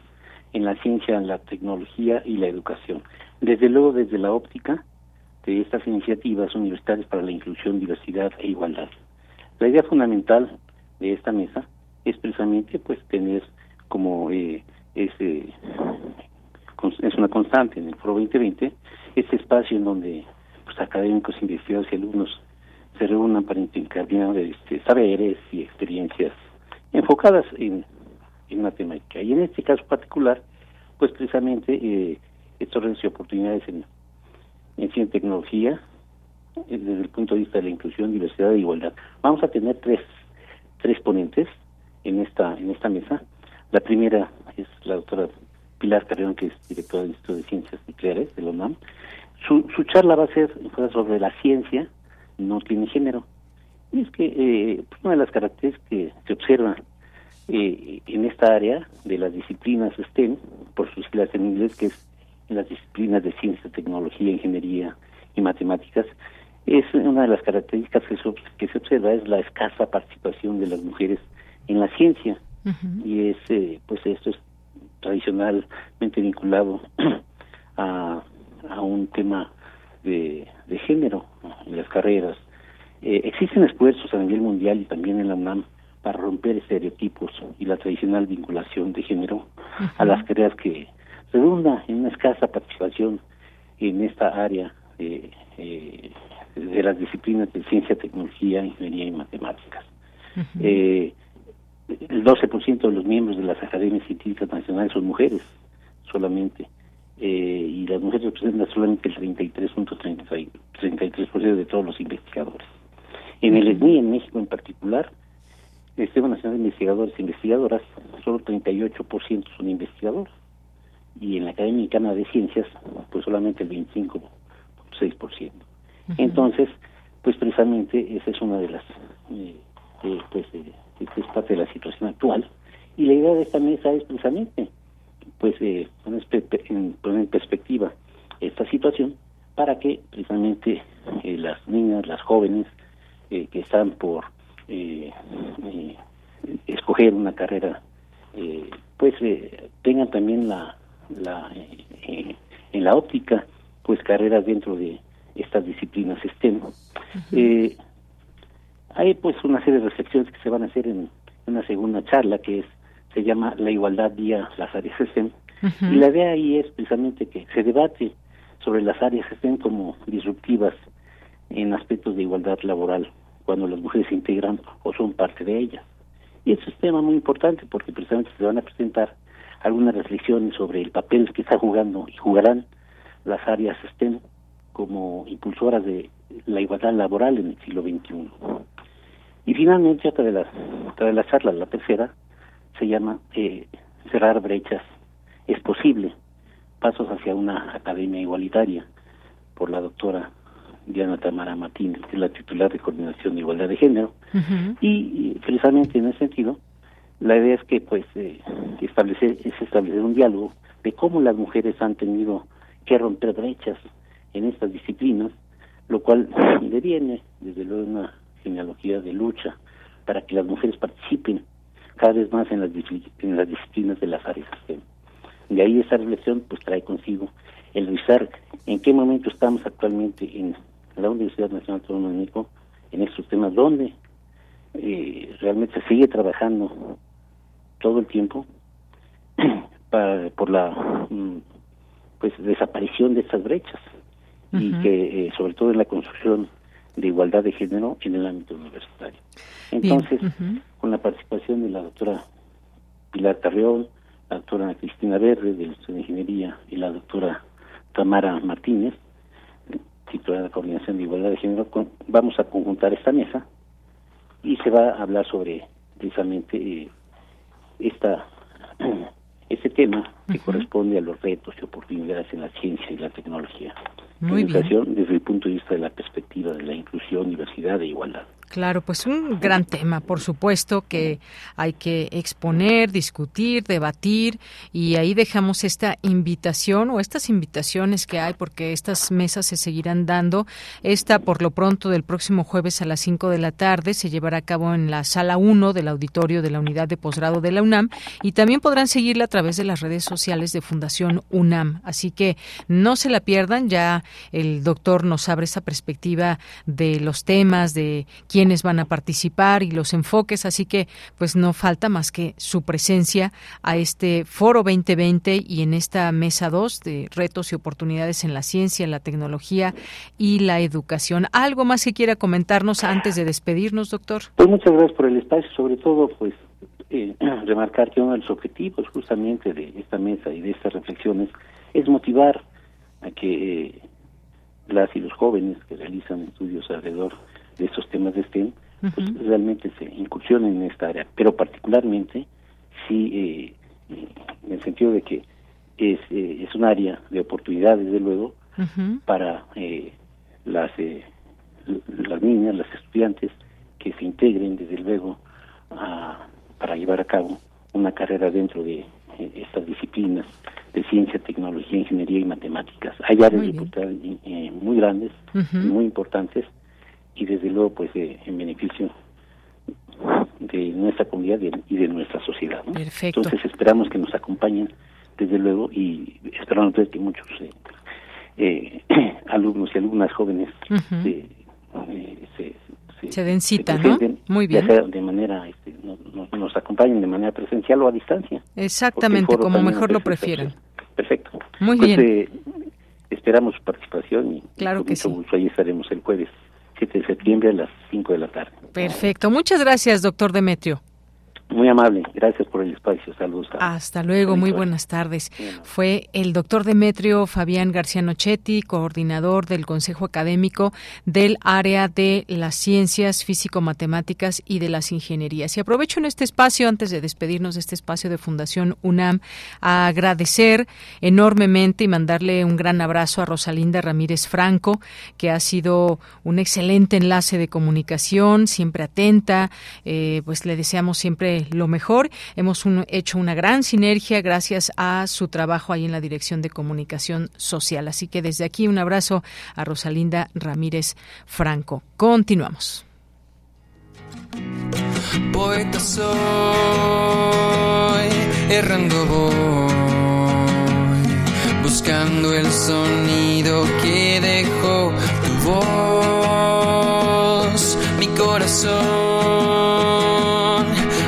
en la ciencia, la tecnología y la educación. Desde luego, desde la óptica de estas iniciativas universitarias para la inclusión, diversidad e igualdad. La idea fundamental de esta mesa es precisamente pues tener como eh, ese es una constante en el Foro 2020 ese espacio en donde pues, académicos, investigadores y alumnos se reúnan para intercambiar este, saberes y experiencias enfocadas en, en una temática. Y en este caso particular, pues precisamente eh, retos y oportunidades en, en ciencia y tecnología, eh, desde el punto de vista de la inclusión, diversidad e igualdad. Vamos a tener tres, tres ponentes en esta, en esta mesa. La primera es la doctora Pilar Carrión, que es directora del Instituto de Ciencias Nucleares de la UNAM. Su, su charla va a ser sobre la ciencia, no tiene género. Y es que eh, pues, una de las características que se observa eh, en esta área de las disciplinas STEM, por sus siglas en inglés, que es en las disciplinas de ciencia, tecnología, ingeniería y matemáticas, es una de las características que se, que se observa es la escasa participación de las mujeres en la ciencia. Y es, eh, pues esto es tradicionalmente vinculado a a un tema de, de género en las carreras. Eh, existen esfuerzos a nivel mundial y también en la UNAM para romper estereotipos y la tradicional vinculación de género a las carreras que redunda en una escasa participación en esta área eh, de las disciplinas de ciencia, tecnología, ingeniería y matemáticas. eh, el 12% de los miembros de las academias científicas nacionales son mujeres solamente eh, y las mujeres representan solamente el 33.33% de todos los investigadores. En el SNI, en México en particular, el Sistema Nacional de Investigadores e Investigadoras, solo 38% son investigadores. Y en la Academia Mexicana de Ciencias, pues solamente el 25.6%. Entonces, pues precisamente esa es una de las, eh, eh, pues es parte de la situación actual. Y la idea de esta mesa es precisamente, pues poner en perspectiva esta situación para que precisamente las niñas, las jóvenes que están por escoger una carrera, pues tengan también la, la en la óptica, pues carreras dentro de estas disciplinas STEM. Eh, hay pues una serie de reflexiones que se van a hacer en una segunda charla que es se llama La igualdad vía las áreas STEM. Y la idea ahí es precisamente que se debate sobre las áreas STEM como disruptivas en aspectos de igualdad laboral cuando las mujeres se integran o son parte de ellas. Y es un tema muy importante porque precisamente se van a presentar algunas reflexiones sobre el papel que está jugando y jugarán las áreas STEM como impulsoras de la igualdad laboral en el siglo XXI. Y finalmente, otra de las, otra de las charlas, la tercera, se llama eh, Cerrar brechas. Es posible, pasos hacia una academia igualitaria, por la doctora Diana Tamara Martínez, que es la titular de Coordinación de Igualdad de Género. y, precisamente en ese sentido, la idea es que pues eh, establecer, es establecer un diálogo de cómo las mujeres han tenido que romper brechas en estas disciplinas, lo cual deviene desde luego una genealogía de lucha para que las mujeres participen cada vez más en las, en las disciplinas de las áreas STEM. De ahí esa reflexión pues trae consigo el revisar en qué momento estamos actualmente en la Universidad Nacional Autónoma de México en estos temas, donde eh, realmente se sigue trabajando todo el tiempo para, por la mm, pues desaparición de estas brechas y que eh, sobre todo en la construcción de igualdad de género en el ámbito universitario. Entonces, con la participación de la doctora Pilar Carrión, la doctora Cristina Verde del Instituto de Ingeniería y la doctora Tamara Martínez, titular de la Coordinación de Igualdad de Género, vamos a conjuntar esta mesa y se va a hablar sobre precisamente eh, esta ese tema que corresponde a los retos y oportunidades en la ciencia y la tecnología. Muy educación desde el punto de vista de la perspectiva de la inclusión, diversidad e igualdad. Claro, pues un gran tema, por supuesto, que hay que exponer, discutir, debatir y ahí dejamos esta invitación o estas invitaciones que hay porque estas mesas se seguirán dando. Esta, por lo pronto, del próximo jueves a las 5 de la tarde se llevará a cabo en la sala 1 del auditorio de la unidad de posgrado de la UNAM y también podrán seguirla a través de las redes sociales de Fundación UNAM. Así que no se la pierdan, ya el doctor nos abre esa perspectiva de los temas, de quién van a participar y los enfoques, así que pues no falta más que su presencia a este foro 2020 y en esta mesa 2 de retos y oportunidades en la ciencia, la tecnología y la educación. ¿Algo más que quiera comentarnos antes de despedirnos, doctor? Pues muchas gracias por el espacio, sobre todo pues eh, remarcar que uno de los objetivos justamente de esta mesa y de estas reflexiones es motivar a que eh, las y los jóvenes que realizan estudios alrededor de estos temas de STEM, pues realmente se incursionen en esta área, pero particularmente sí eh, en el sentido de que es, eh, es un área de oportunidades, desde luego, para eh, las, las niñas, las estudiantes que se integren, desde luego, para llevar a cabo una carrera dentro de estas disciplinas de ciencia, tecnología, ingeniería y matemáticas. Hay áreas de muy grandes, muy importantes, y desde luego pues en beneficio de nuestra comunidad y de nuestra sociedad. Entonces esperamos que nos acompañen desde luego y esperamos que muchos eh, eh, alumnos y alumnas jóvenes eh, se, se, den cita, ¿no? Muy bien. de manera, este, nos acompañen de manera presencial o a distancia. Exactamente, como mejor lo prefieran. Perfecto. Muy pues, bien. esperamos su participación y claro que mucho sí. ahí estaremos el jueves 7 de septiembre a las 5 de la tarde. Perfecto. Muchas gracias, doctor Demetrio. Muy amable, gracias por el espacio. Saludos. Hasta luego, muy buenas tardes. Fue el doctor Demetrio Fabián García Nochetti, coordinador del Consejo Académico del área de las ciencias físico-matemáticas y de las ingenierías. Y aprovecho en este espacio, antes de despedirnos de este espacio de Fundación UNAM, a agradecer enormemente y mandarle un gran abrazo a Rosalinda Ramírez Franco, que ha sido un excelente enlace de comunicación, siempre atenta, eh, pues le deseamos siempre lo mejor. Hemos hecho una gran sinergia gracias a su trabajo ahí en la Dirección de Comunicación Social. Así que desde aquí un abrazo a Rosalinda Ramírez Franco. Continuamos. Poeta soy, errando voy, buscando el sonido que dejó tu voz, mi corazón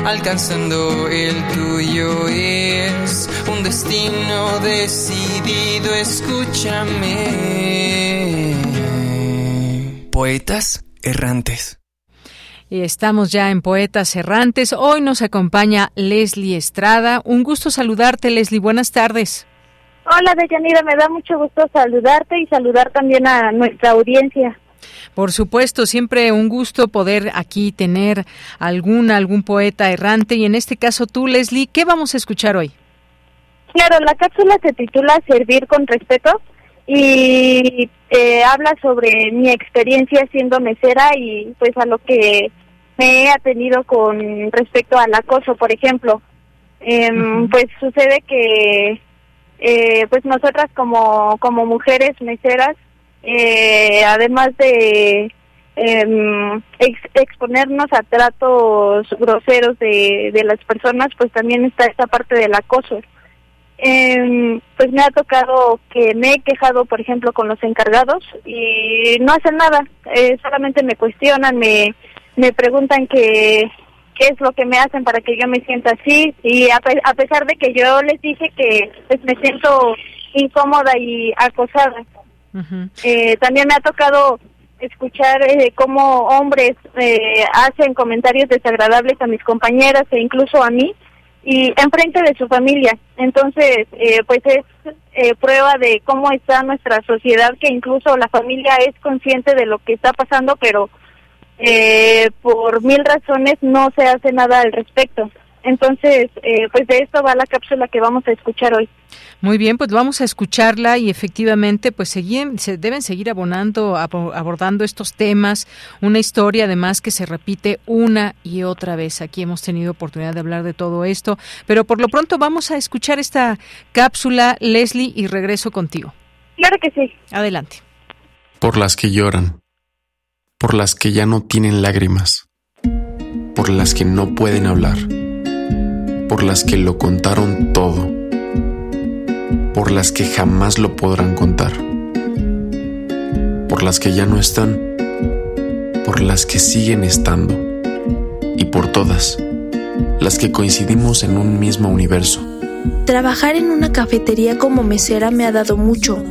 alcanzando el tuyo es un destino decidido, escúchame. Poetas errantes. Y estamos ya en Poetas Errantes. Hoy nos acompaña Leslie Estrada. Un gusto saludarte, Leslie. Buenas tardes. Hola, Deyanira. Me da mucho gusto saludarte y saludar también a nuestra audiencia. Por supuesto, siempre un gusto poder aquí tener algún, algún poeta errante y en este caso tú, Leslie, ¿qué vamos a escuchar hoy? Claro, la cápsula se titula Servir con respeto y eh, habla sobre mi experiencia siendo mesera y pues a lo que me he atenido con respecto al acoso, por ejemplo. Em, pues sucede que eh, pues nosotras como, como mujeres meseras eh, además de em, exponernos a tratos groseros de, de las personas, pues también está esta parte del acoso. Eh, pues me ha tocado que me he quejado, por ejemplo, con los encargados y no hacen nada, eh, solamente me cuestionan, me, me preguntan que qué es lo que me hacen para que yo me sienta así y a, a pesar de que yo les dije que pues me siento incómoda y acosada eh, también me ha tocado escuchar eh, cómo hombres eh, hacen comentarios desagradables a mis compañeras e incluso a mí y enfrente de su familia. Entonces, eh, pues es eh, prueba de cómo está nuestra sociedad, que incluso la familia es consciente de lo que está pasando, pero eh, por mil razones no se hace nada al respecto. Entonces, eh, pues de esto va la cápsula que vamos a escuchar hoy. Muy bien, pues vamos a escucharla y efectivamente, pues seguir, se deben seguir abonando, abordando estos temas, una historia además que se repite una y otra vez. Aquí hemos tenido oportunidad de hablar de todo esto, pero por lo pronto vamos a escuchar esta cápsula, Leslie, y regreso contigo. Claro que sí. Adelante. Por las que lloran, por las que ya no tienen lágrimas, por las que no pueden hablar por las que lo contaron todo, por las que jamás lo podrán contar, por las que ya no están, por las que siguen estando y por todas, las que coincidimos en un mismo universo. Trabajar en una cafetería como mesera me ha dado mucho.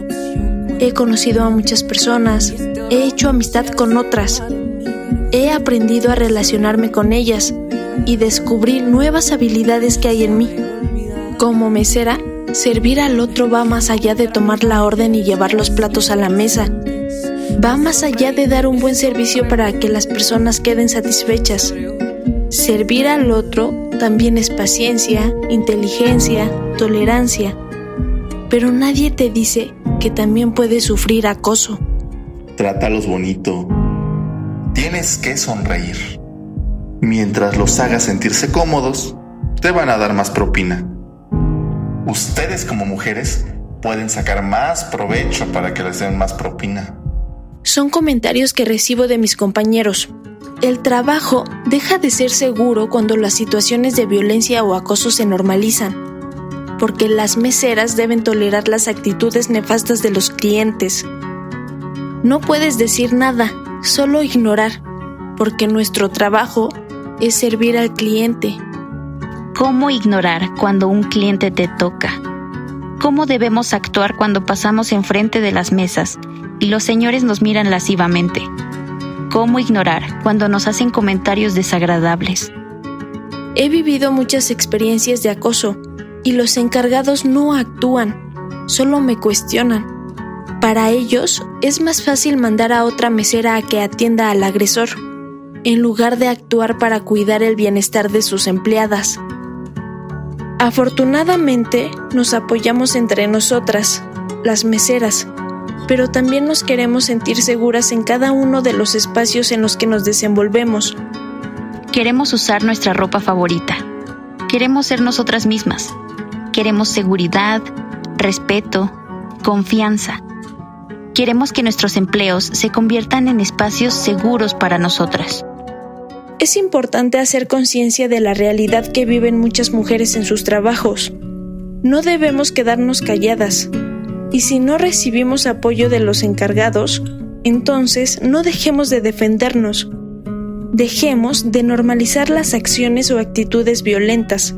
He conocido a muchas personas, he hecho amistad con otras, he aprendido a relacionarme con ellas y descubrí nuevas habilidades que hay en mí. Como mesera, servir al otro va más allá de tomar la orden y llevar los platos a la mesa. Va más allá de dar un buen servicio para que las personas queden satisfechas. Servir al otro también es paciencia, inteligencia, tolerancia. Pero nadie te dice que también puedes sufrir acoso. Trátalos bonito. Tienes que sonreír. Mientras los haga sentirse cómodos, te van a dar más propina. Ustedes como mujeres pueden sacar más provecho para que les den más propina. Son comentarios que recibo de mis compañeros. El trabajo deja de ser seguro cuando las situaciones de violencia o acoso se normalizan, porque las meseras deben tolerar las actitudes nefastas de los clientes. No puedes decir nada, solo ignorar, porque nuestro trabajo es servir al cliente. ¿Cómo ignorar cuando un cliente te toca? ¿Cómo debemos actuar cuando pasamos enfrente de las mesas y los señores nos miran lascivamente? ¿Cómo ignorar cuando nos hacen comentarios desagradables? He vivido muchas experiencias de acoso y los encargados no actúan, solo me cuestionan. Para ellos es más fácil mandar a otra mesera a que atienda al agresor, en lugar de actuar para cuidar el bienestar de sus empleadas. Afortunadamente nos apoyamos entre nosotras, las meseras, pero también nos queremos sentir seguras en cada uno de los espacios en los que nos desenvolvemos. Queremos usar nuestra ropa favorita. Queremos ser nosotras mismas. Queremos seguridad, respeto, confianza. Queremos que nuestros empleos se conviertan en espacios seguros para nosotras. Es importante hacer conciencia de la realidad que viven muchas mujeres en sus trabajos. No debemos quedarnos calladas. Y si no recibimos apoyo de los encargados, entonces no dejemos de defendernos. Dejemos de normalizar las acciones o actitudes violentas.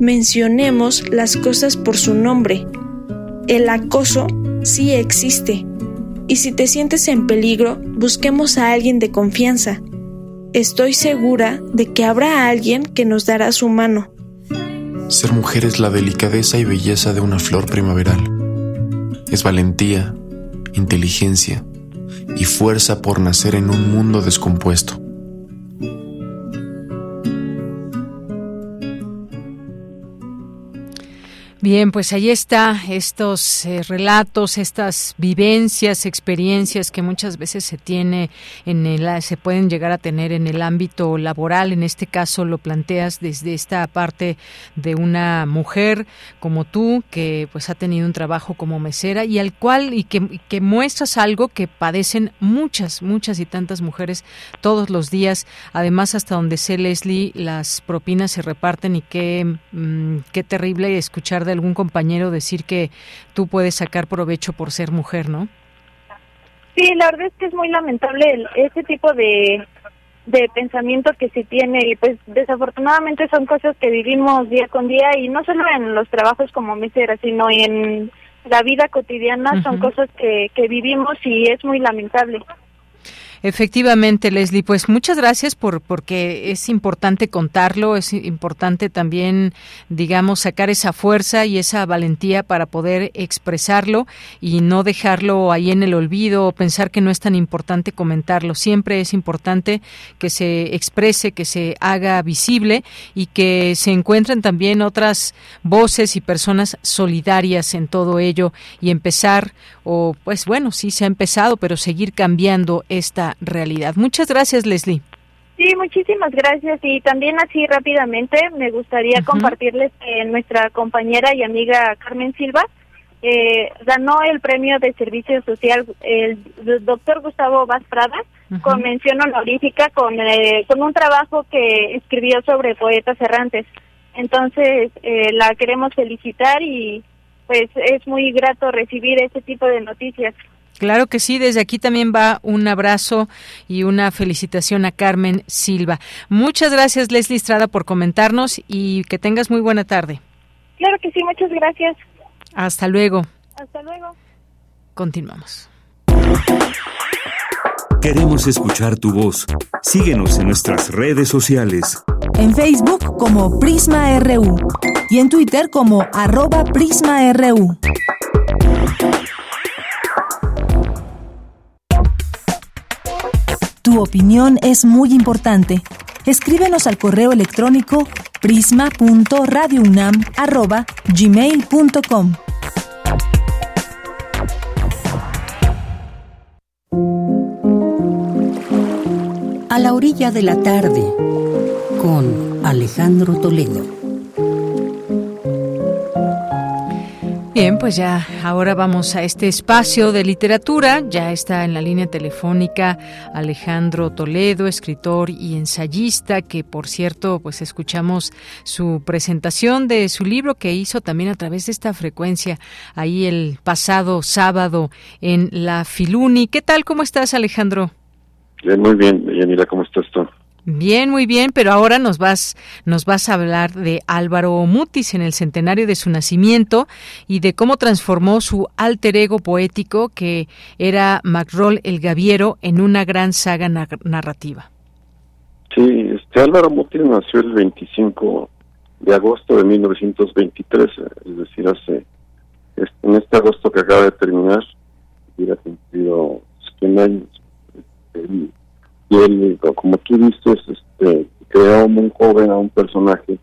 Mencionemos las cosas por su nombre. El acoso sí existe. Y si te sientes en peligro, busquemos a alguien de confianza. Estoy segura de que habrá alguien que nos dará su mano. Ser mujer es la delicadeza y belleza de una flor primaveral. Es valentía, inteligencia y fuerza por nacer en un mundo descompuesto. Bien, pues ahí está estos eh, relatos, estas vivencias, experiencias que muchas veces se tiene en el se pueden llegar a tener en el ámbito laboral. En este caso lo planteas desde esta parte de una mujer como tú que pues ha tenido un trabajo como mesera y al cual y que, que muestras algo que padecen muchas, muchas y tantas mujeres todos los días. Además hasta donde sé Leslie las propinas se reparten y qué mm, qué terrible escuchar de algún compañero decir que tú puedes sacar provecho por ser mujer, ¿no? Sí, la verdad es que es muy lamentable el, ese tipo de, de pensamiento que se tiene y pues desafortunadamente son cosas que vivimos día con día y no solo en los trabajos como mesera, sino en la vida cotidiana son cosas que, que vivimos y es muy lamentable. Efectivamente, Leslie, pues muchas gracias por porque es importante contarlo, es importante también, digamos, sacar esa fuerza y esa valentía para poder expresarlo y no dejarlo ahí en el olvido o pensar que no es tan importante comentarlo. Siempre es importante que se exprese, que se haga visible y que se encuentren también otras voces y personas solidarias en todo ello y empezar o pues bueno, sí se ha empezado, pero seguir cambiando esta realidad. Muchas gracias, Leslie. Sí, muchísimas gracias. Y también así rápidamente me gustaría compartirles que nuestra compañera y amiga Carmen Silva eh, ganó el premio de servicio social el, doctor Gustavo Vaz Prada con mención honorífica con, eh, con un trabajo que escribió sobre poetas errantes. Entonces eh, la queremos felicitar y pues es muy grato recibir ese tipo de noticias. Claro que sí, desde aquí también va un abrazo y una felicitación a Carmen Silva. Muchas gracias Leslie Estrada por comentarnos y que tengas muy buena tarde. Claro que sí, muchas gracias. Hasta luego. Hasta luego. Continuamos. Queremos escuchar tu voz. Síguenos en nuestras redes sociales. En Facebook como Prisma RU y en Twitter como arroba PrismaRU. Tu opinión es muy importante. Escríbenos al correo electrónico prisma.radiounam@gmail.com. A la orilla de la tarde con Alejandro Toledo. Bien, pues ya ahora vamos a este espacio de literatura. Ya está en la línea telefónica Alejandro Toledo, escritor y ensayista, que por cierto, pues escuchamos su presentación de su libro que hizo también a través de esta frecuencia ahí el pasado sábado en la Filuni. ¿Qué tal? ¿Cómo estás, Alejandro? Bien, muy bien, Yanira, ¿cómo estás tú? Bien, muy bien, pero ahora nos vas, nos vas a hablar de Álvaro Mutis en el centenario de su nacimiento y de cómo transformó su alter ego poético, que era Macrol el Gaviero, en una gran saga narrativa. Sí, este Álvaro Mutis nació el 25 de agosto de 1923, es decir, hace en este agosto que acaba de terminar, hubiera cumplido 100 años. Este, él, como tú dices, este, creó un joven a un personaje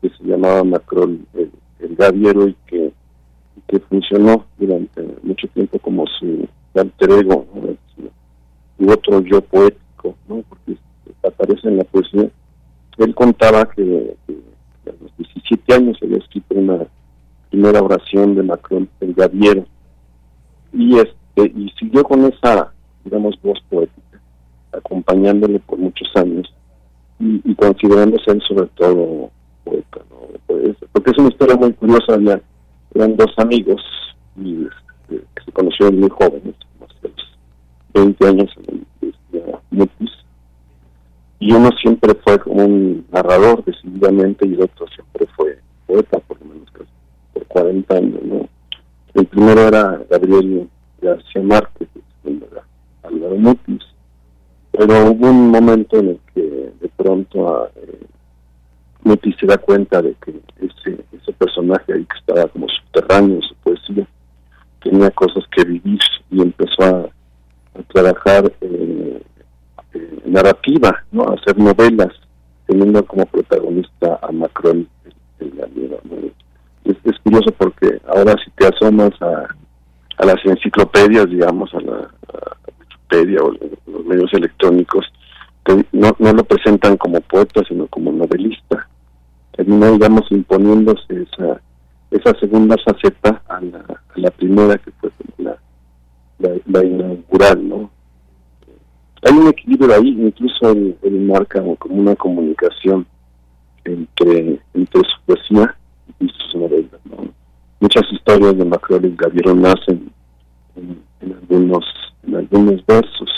que se llamaba Macron el, Gaviero y que, que funcionó durante mucho tiempo como su alter ego y otro yo poético, ¿no? porque aparece en la poesía. Él contaba que, a los 17 años había escrito una primera oración de Macron el Gaviero y este y siguió con esa digamos voz poética acompañándole por muchos años y, considerándose él sobre todo poeta pues, porque es una historia muy curiosa ya eran dos amigos y este, que se conocieron muy jóvenes como 20 años en Mutis y uno siempre fue como un narrador decididamente y el otro siempre fue poeta por lo menos casi por 40 años ¿no? el primero era Gabriel García Márquez el segundo era Álvaro Mutis pero hubo un momento en el que de pronto eh, se da cuenta de que ese, ese personaje ahí que estaba como subterráneo en su poesía tenía cosas que vivir y empezó a, trabajar eh, narrativa, ¿no? a hacer novelas, teniendo como protagonista a Macron el, es, es, curioso porque ahora si te asomas a, a las enciclopedias, digamos, a la Wikipedia o los medios electrónicos, no, no lo presentan como poeta, sino como novelista. Termina, digamos, imponiéndose esa, esa segunda faceta a la, a la primera que fue la, inaugural, ¿no? Hay un equilibrio ahí, incluso él, marca como una comunicación entre, entre su poesía y sus novelas, ¿no? Muchas historias de Macron y Gaviero nacen en, algunos en algunos versos.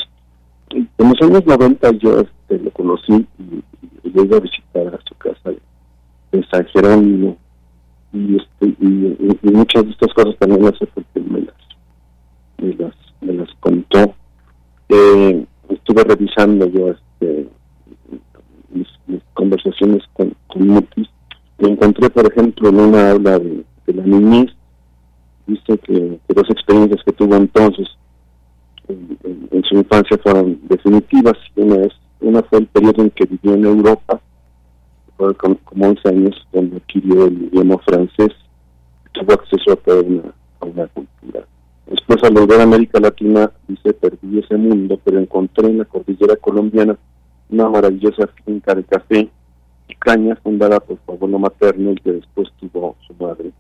En los años 90 yo este, lo conocí y, llegué a visitar a su casa en San Jerónimo y, este, y, muchas de estas cosas también sé porque me las, me las, me las contó. Eh, estuve revisando yo este, mis, conversaciones con, con Mutis y encontré, por ejemplo, en una habla de, la niñez, dice que, dos experiencias que tuvo entonces en, su infancia fueron definitivas. Una, es, una fue el periodo en que vivió en Europa, fue como, 11 años, donde adquirió el idioma francés, tuvo acceso a toda una, a una cultura. Después al volver a América Latina, dice, perdí ese mundo, pero encontré en la cordillera colombiana una maravillosa finca de café y caña fundada por su abuelo materno y que después tuvo su madre.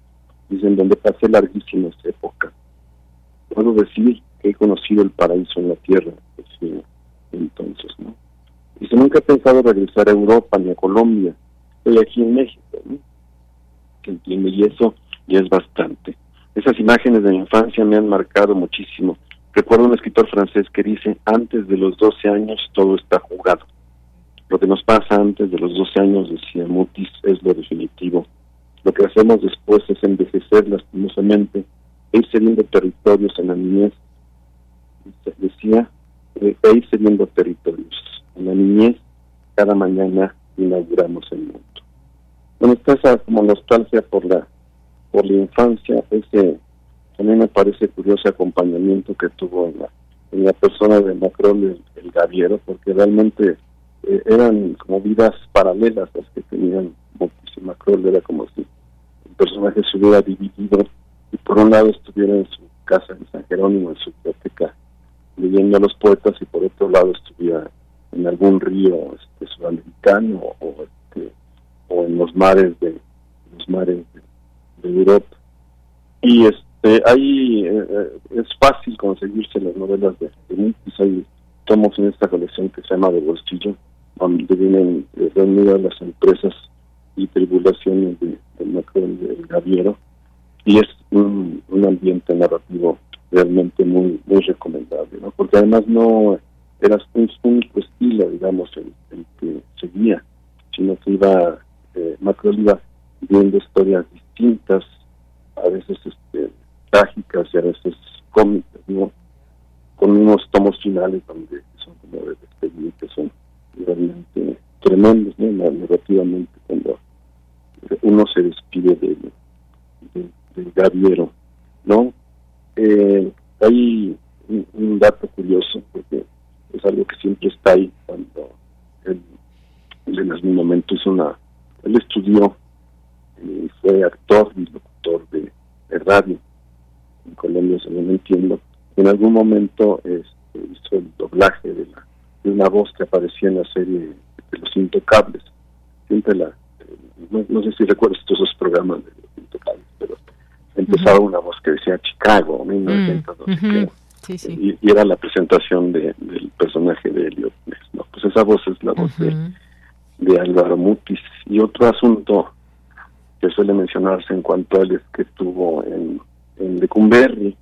Dicen, donde pasé larguísimas épocas. Puedo decir he conocido el paraíso en la tierra, decía entonces, ¿no? Dice, nunca he pensado regresar a Europa ni a Colombia. Estoy aquí en México, ¿no? Y eso ya es bastante. Esas imágenes de mi infancia me han marcado muchísimo. Recuerdo un escritor francés que dice, antes de los 12 años todo está jugado. Lo que nos pasa antes de los 12 años, decía Mutis, es lo definitivo. Lo que hacemos después es envejecer lastimosamente e ir cediendo territorios en la niñez. Decía, e ir cediendo territorios. En la niñez, cada mañana inauguramos el mundo. Bueno, está esa como nostalgia por la por la infancia, ese mí me parece curioso acompañamiento que tuvo en la, en la persona de Macron el, el Gaviero, porque realmente eh, eran como vidas paralelas las que tenían Macron, era como si el personaje se hubiera dividido y por un lado estuviera en su casa en San Jerónimo, en su biblioteca, leyendo a los poetas y por otro lado estuviera en algún río este, sudamericano o, este, o en los mares de los mares de de Europa. Y este ahí eh, eh, es fácil conseguirse las novelas de, de Mutis. Hay tomos en esta colección que se llama De Bolsillo, donde vienen eh, reunidas las empresas y tribulaciones de, de del Gaviero. Y es un, ambiente narrativo realmente muy muy recomendable, ¿no? porque además no era un único estilo, digamos, el, que seguía, sino que iba, eh, Macron iba viendo historias distintas, a veces este, trágicas y a veces cómicas, ¿no? Con unos tomos finales donde son como de despedir, que son realmente tremendos, ¿no? Narrativamente, cuando uno se despide del, del, gaviero, ¿no? Eh, hay un, dato curioso, porque es algo que siempre está ahí cuando él, en algún momento hizo una... Él estudió y fue actor y locutor de, radio en Colombia, según entiendo. En algún momento este, hizo el doblaje de, la, de una voz que aparecía en la serie de Los Intocables. Siempre la, no, sé si recuerdas todos esos programas de Los Intocables, pero empezaba una voz que decía Chicago, 1900, mm, Y, era la presentación de, del personaje de Elliot ¿no? Pues esa voz es la voz de, de Álvaro Mutis. Y otro asunto que suele mencionarse en cuanto a él es que estuvo en, en Lecumberri,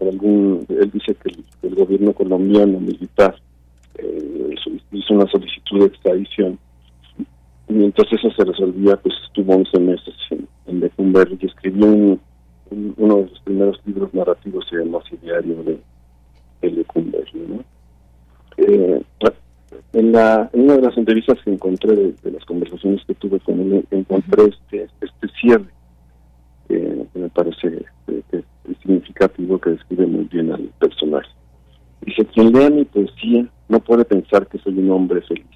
algún, él dice que el, gobierno colombiano militar eh, hizo una solicitud de extradición y mientras eso se resolvía pues estuvo 11 meses en, en Lecumberri y escribió uno de sus primeros libros narrativos se llamó Diario de, de Lecumberri ¿no? Eh, en, la, en una de las entrevistas que encontré de, las conversaciones que tuve con él, encontré este, este cierre que, me parece que, es significativo, que describe muy bien al personaje. Dice, quien lea mi poesía no puede pensar que soy un hombre feliz,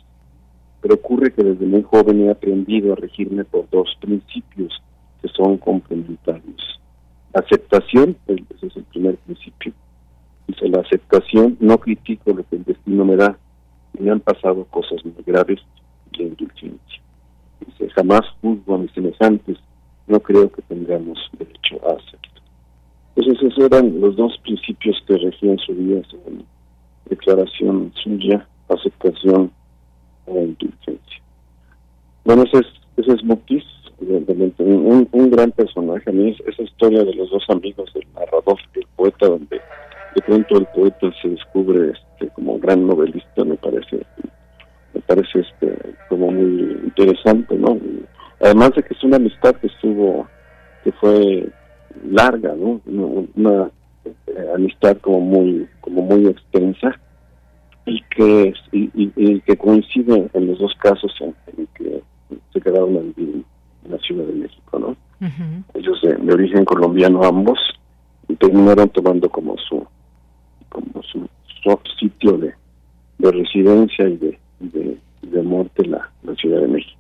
pero ocurre que desde muy joven he aprendido a regirme por dos principios que son complementarios. Aceptación, ese es el primer principio. Dice, la aceptación, no critico lo que el destino me da, me han pasado cosas muy graves y indulgencia. Dice, jamás juzgo a mis semejantes, no creo que tengamos derecho a hacerlo. Entonces esos eran los dos principios que regían su vida según declaración suya, aceptación o indulgencia. Bueno, ese es, ese es evidentemente, un, un gran personaje. A mí esa historia de los dos amigos, del narrador y el poeta, donde de pronto el poeta se descubre este, como gran novelista me parece me parece este como muy interesante no además de que es una amistad que estuvo que fue larga no una, eh, amistad como muy como muy extensa y que y, que coincide en los dos casos en, que se quedaron en, la Ciudad de México no ellos de, de origen colombiano ambos y terminaron tomando como su como su, sitio de, residencia y de, de, muerte la, la Ciudad de México.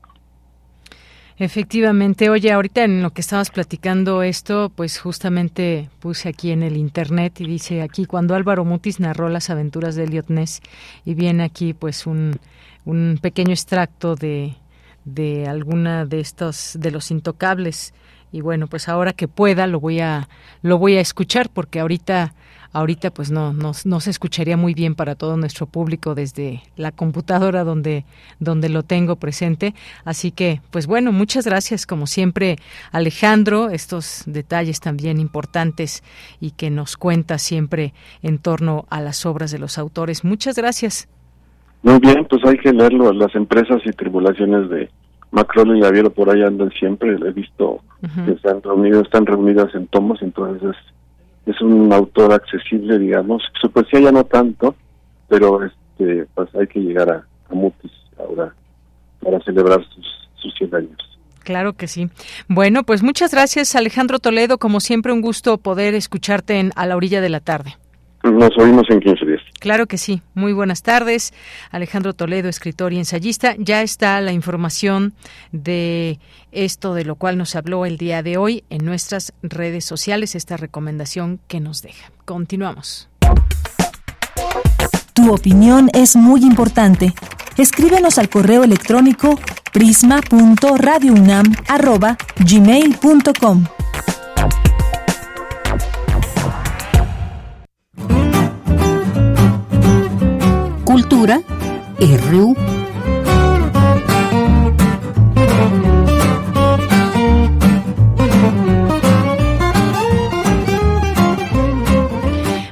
Efectivamente, oye, ahorita en lo que estabas platicando esto, pues justamente puse aquí en el internet y dice aquí cuando Álvaro Mutis narró las aventuras de Elliot Ness y viene aquí pues un, un pequeño extracto de, de alguna de estos de los intocables y bueno, pues ahora que pueda lo voy a lo voy a escuchar porque ahorita ahorita pues no, no, no, se escucharía muy bien para todo nuestro público desde la computadora donde, donde lo tengo presente. Así que, pues bueno, muchas gracias como siempre Alejandro, estos detalles también importantes y que nos cuenta siempre en torno a las obras de los autores. Muchas gracias. Muy bien, pues hay que leerlo. Las empresas y tribulaciones de Macron y Gaviero por ahí andan siempre. He visto que están reunidos, están reunidas en tomos, entonces es un autor accesible, digamos. Su poesía ya no tanto, pero este, pues hay que llegar a, Mutis ahora para celebrar sus, sus 100 años. Claro que sí. Bueno, pues muchas gracias Alejandro Toledo. Como siempre, un gusto poder escucharte en A la orilla de la tarde. Nos oímos en 15 días. Claro que sí. Muy buenas tardes. Alejandro Toledo, escritor y ensayista. Ya está la información de esto de lo cual nos habló el día de hoy en nuestras redes sociales, esta recomendación que nos deja. Continuamos. Tu opinión es muy importante. Escríbenos al correo electrónico prisma.radiounam@gmail.com. Cultura.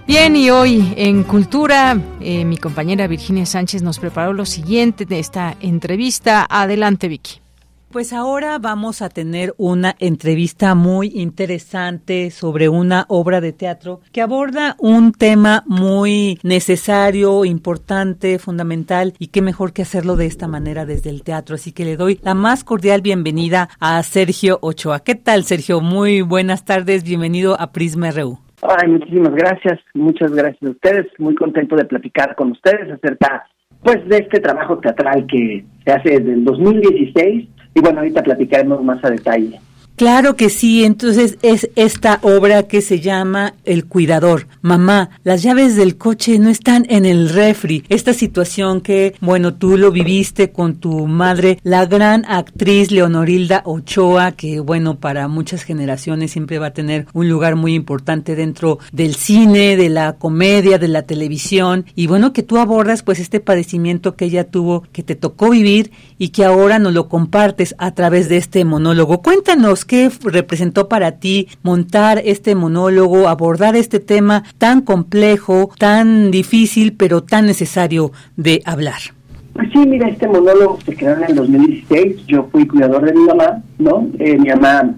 Bien, y hoy en Cultura, eh, mi compañera Virginia Sánchez nos preparó lo siguiente de esta entrevista. Adelante, Vicky. Pues ahora vamos a tener una entrevista muy interesante sobre una obra de teatro que aborda un tema muy necesario, importante, fundamental y qué mejor que hacerlo de esta manera desde el teatro. Así que le doy la más cordial bienvenida a Sergio Ochoa. ¿Qué tal, Sergio? Muy buenas tardes, bienvenido a Prisma RU. Ay, muchísimas gracias, muchas gracias a ustedes. Muy contento de platicar con ustedes acerca pues de este trabajo teatral que se hace desde el 2016 y bueno, ahorita platicaremos más a detalle. Claro que sí, entonces es esta obra que se llama El Cuidador. Mamá, las llaves del coche no están en el refri. Esta situación que, bueno, tú lo viviste con tu madre, la gran actriz Leonorilda Ochoa, que, bueno, para muchas generaciones siempre va a tener un lugar muy importante dentro del cine, de la comedia, de la televisión. Y bueno, que tú abordas pues este padecimiento que ella tuvo, que te tocó vivir y que ahora nos lo compartes a través de este monólogo. Cuéntanos ¿Qué representó para ti montar este monólogo, abordar este tema tan complejo, tan difícil, pero tan necesario de hablar? Pues sí, mira, este monólogo se creó en el 2016. Yo fui cuidador de mi mamá, ¿no? Eh, mi mamá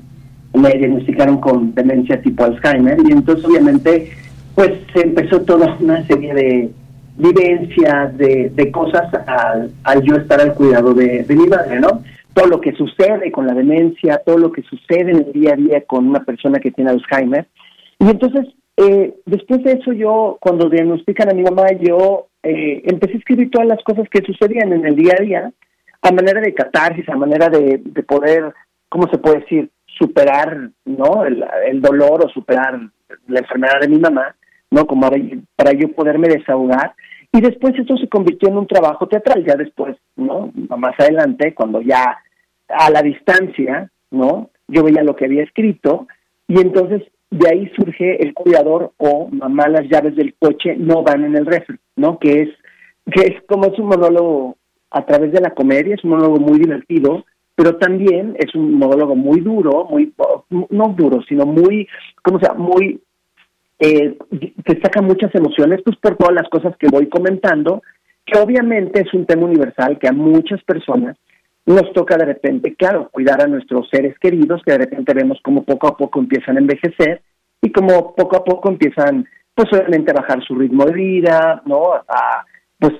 me diagnosticaron con demencia tipo Alzheimer y entonces obviamente pues se empezó toda una serie de vivencias, de, de cosas al, al, yo estar al cuidado de, de mi madre, ¿no? Todo lo que sucede con la demencia, todo lo que sucede en el día a día con una persona que tiene Alzheimer. Y entonces, eh, después de eso, yo, cuando diagnostican a mi mamá, yo eh, empecé a escribir todas las cosas que sucedían en el día a día, a manera de catarsis, a manera de, de poder, ¿cómo se puede decir? Superar, ¿no? El, el, dolor o superar la enfermedad de mi mamá, ¿no? Como para yo poderme desahogar. Y después esto se convirtió en un trabajo teatral, ya después, ¿no? Más adelante, cuando ya a la distancia, ¿no? Yo veía lo que había escrito y entonces de ahí surge el cuidador o mamá las llaves del coche no van en el refri, ¿no? Que es que es como es un monólogo a través de la comedia, es un monólogo muy divertido, pero también es un monólogo muy duro, muy no duro, sino muy, ¿cómo se llama? Muy eh, te saca muchas emociones, pues por todas las cosas que voy comentando, que obviamente es un tema universal que a muchas personas nos toca de repente, claro, cuidar a nuestros seres queridos, que de repente vemos como poco a poco empiezan a envejecer y como poco a poco empiezan, pues obviamente a bajar su ritmo de vida, ¿no? A, pues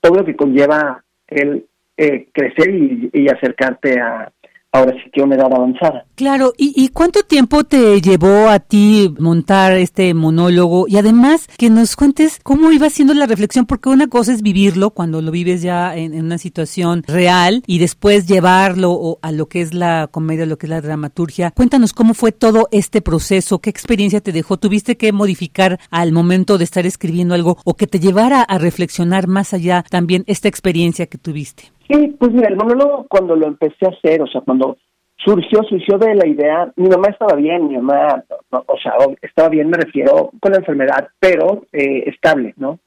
todo lo que conlleva el eh, crecer y acercarte a, ahora sí que una edad avanzada. Claro, ¿Y, ¿y, cuánto tiempo te llevó a ti montar este monólogo? Y además que nos cuentes cómo iba siendo la reflexión, porque una cosa es vivirlo cuando lo vives ya en, una situación real y después llevarlo a lo que es la comedia, lo que es la dramaturgia. Cuéntanos cómo fue todo este proceso, qué experiencia te dejó, tuviste que modificar al momento de estar escribiendo algo o que te llevara a reflexionar más allá también esta experiencia que tuviste. Sí, pues mira, el monólogo cuando lo empecé a hacer, o sea, cuando surgió, surgió de la idea, mi mamá estaba bien, mi mamá, o sea, estaba bien, me refiero, con la enfermedad, pero eh, estable, ¿no?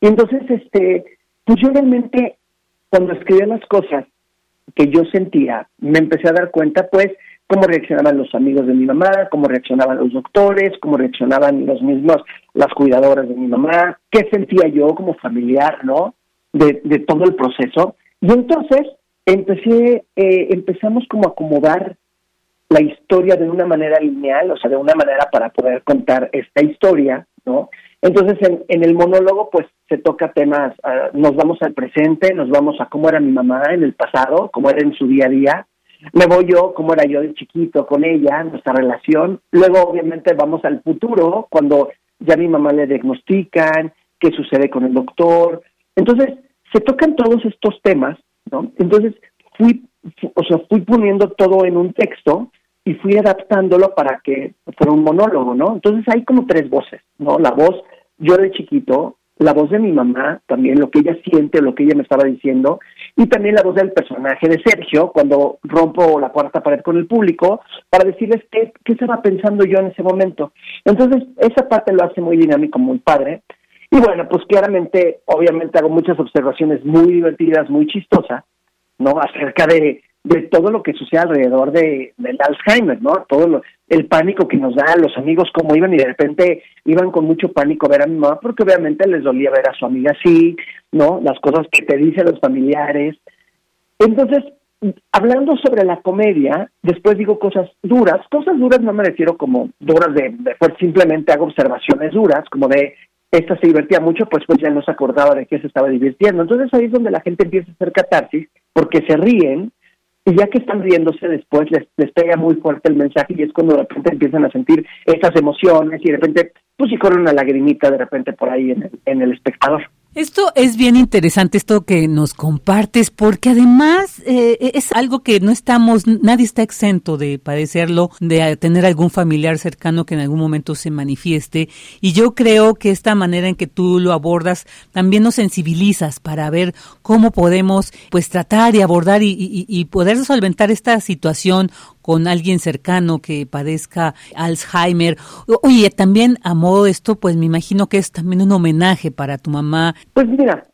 Y entonces, este, pues yo realmente, cuando escribía las cosas que yo sentía, me empecé a dar cuenta, pues, cómo reaccionaban los amigos de mi mamá, cómo reaccionaban los doctores, cómo reaccionaban los mismos, las cuidadoras de mi mamá, qué sentía yo como familiar, ¿no? De todo el proceso. Y entonces empecé, eh, empezamos como a acomodar la historia de una manera lineal, o sea, de una manera para poder contar esta historia, ¿no? Entonces, en, el monólogo, pues, se toca temas, uh, nos vamos al presente, nos vamos a cómo era mi mamá en el pasado, cómo era en su día a día, me voy yo, cómo era yo de chiquito con ella, nuestra relación, luego, obviamente, vamos al futuro, cuando ya mi mamá le diagnostican, qué sucede con el doctor, entonces, se tocan todos estos temas, ¿no? Entonces fui, o sea, fui poniendo todo en un texto y fui adaptándolo para que fuera un monólogo, ¿no? Entonces hay como tres voces, ¿no? La voz, yo de chiquito, la voz de mi mamá, también lo que ella siente, lo que ella me estaba diciendo, y también la voz del personaje de Sergio, cuando rompo la cuarta pared con el público, para decirles qué, qué estaba pensando yo en ese momento. Entonces, esa parte lo hace muy dinámico, muy padre. Y bueno, pues claramente, obviamente hago muchas observaciones muy divertidas, muy chistosas, ¿no? Acerca de, de todo lo que sucede alrededor de, del Alzheimer, ¿no? Todo lo, el pánico que nos da los amigos, cómo iban y de repente iban con mucho pánico a ver a mi mamá, porque obviamente les dolía ver a su amiga así, ¿no? Las cosas que te dicen los familiares. Entonces, hablando sobre la comedia, después digo cosas duras. Cosas duras no me refiero como duras de, pues simplemente hago observaciones duras, como de esta se divertía mucho, pues pues ya no se acordaba de qué se estaba divirtiendo. Entonces ahí es donde la gente empieza a hacer catarsis, porque se ríen, y ya que están riéndose después les, les pega muy fuerte el mensaje y es cuando de repente empiezan a sentir esas emociones y de repente pues si corre una lagrimita de repente por ahí en el, en el espectador. Esto es bien interesante, esto que nos compartes, porque además eh, es algo que no estamos, nadie está exento de padecerlo, de tener algún familiar cercano que en algún momento se manifieste. Y yo creo que esta manera en que tú lo abordas también nos sensibilizas para ver cómo podemos pues tratar y abordar y, y, y poder solventar esta situación con alguien cercano que padezca Alzheimer. Oye, también a modo de esto, pues me imagino que es también un homenaje para tu mamá. Pues mira,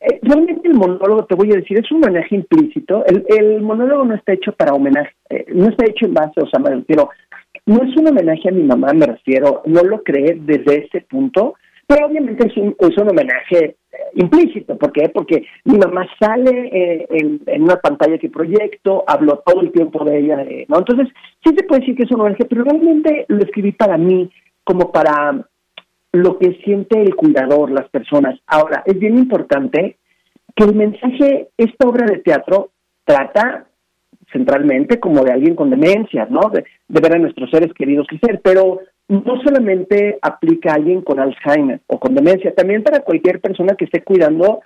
eh, realmente el monólogo, te voy a decir, es un homenaje implícito. El, monólogo no está hecho para homenaje, eh, no está hecho en base, o sea, me refiero, no es un homenaje a mi mamá, me refiero, no lo creé desde ese punto, pero obviamente es un, es un homenaje implícito. ¿Por qué? Porque mi mamá sale eh, en, una pantalla que proyecto, hablo todo el tiempo de ella, eh, ¿no? Entonces, sí se puede decir que es un homenaje, pero realmente lo escribí para mí, como para lo que siente el cuidador, las personas. Ahora, es bien importante que el mensaje, esta obra de teatro trata centralmente como de alguien con demencia, ¿no? De, de ver a nuestros seres queridos crecer, pero no solamente aplica a alguien con Alzheimer o con demencia, también para cualquier persona que esté cuidando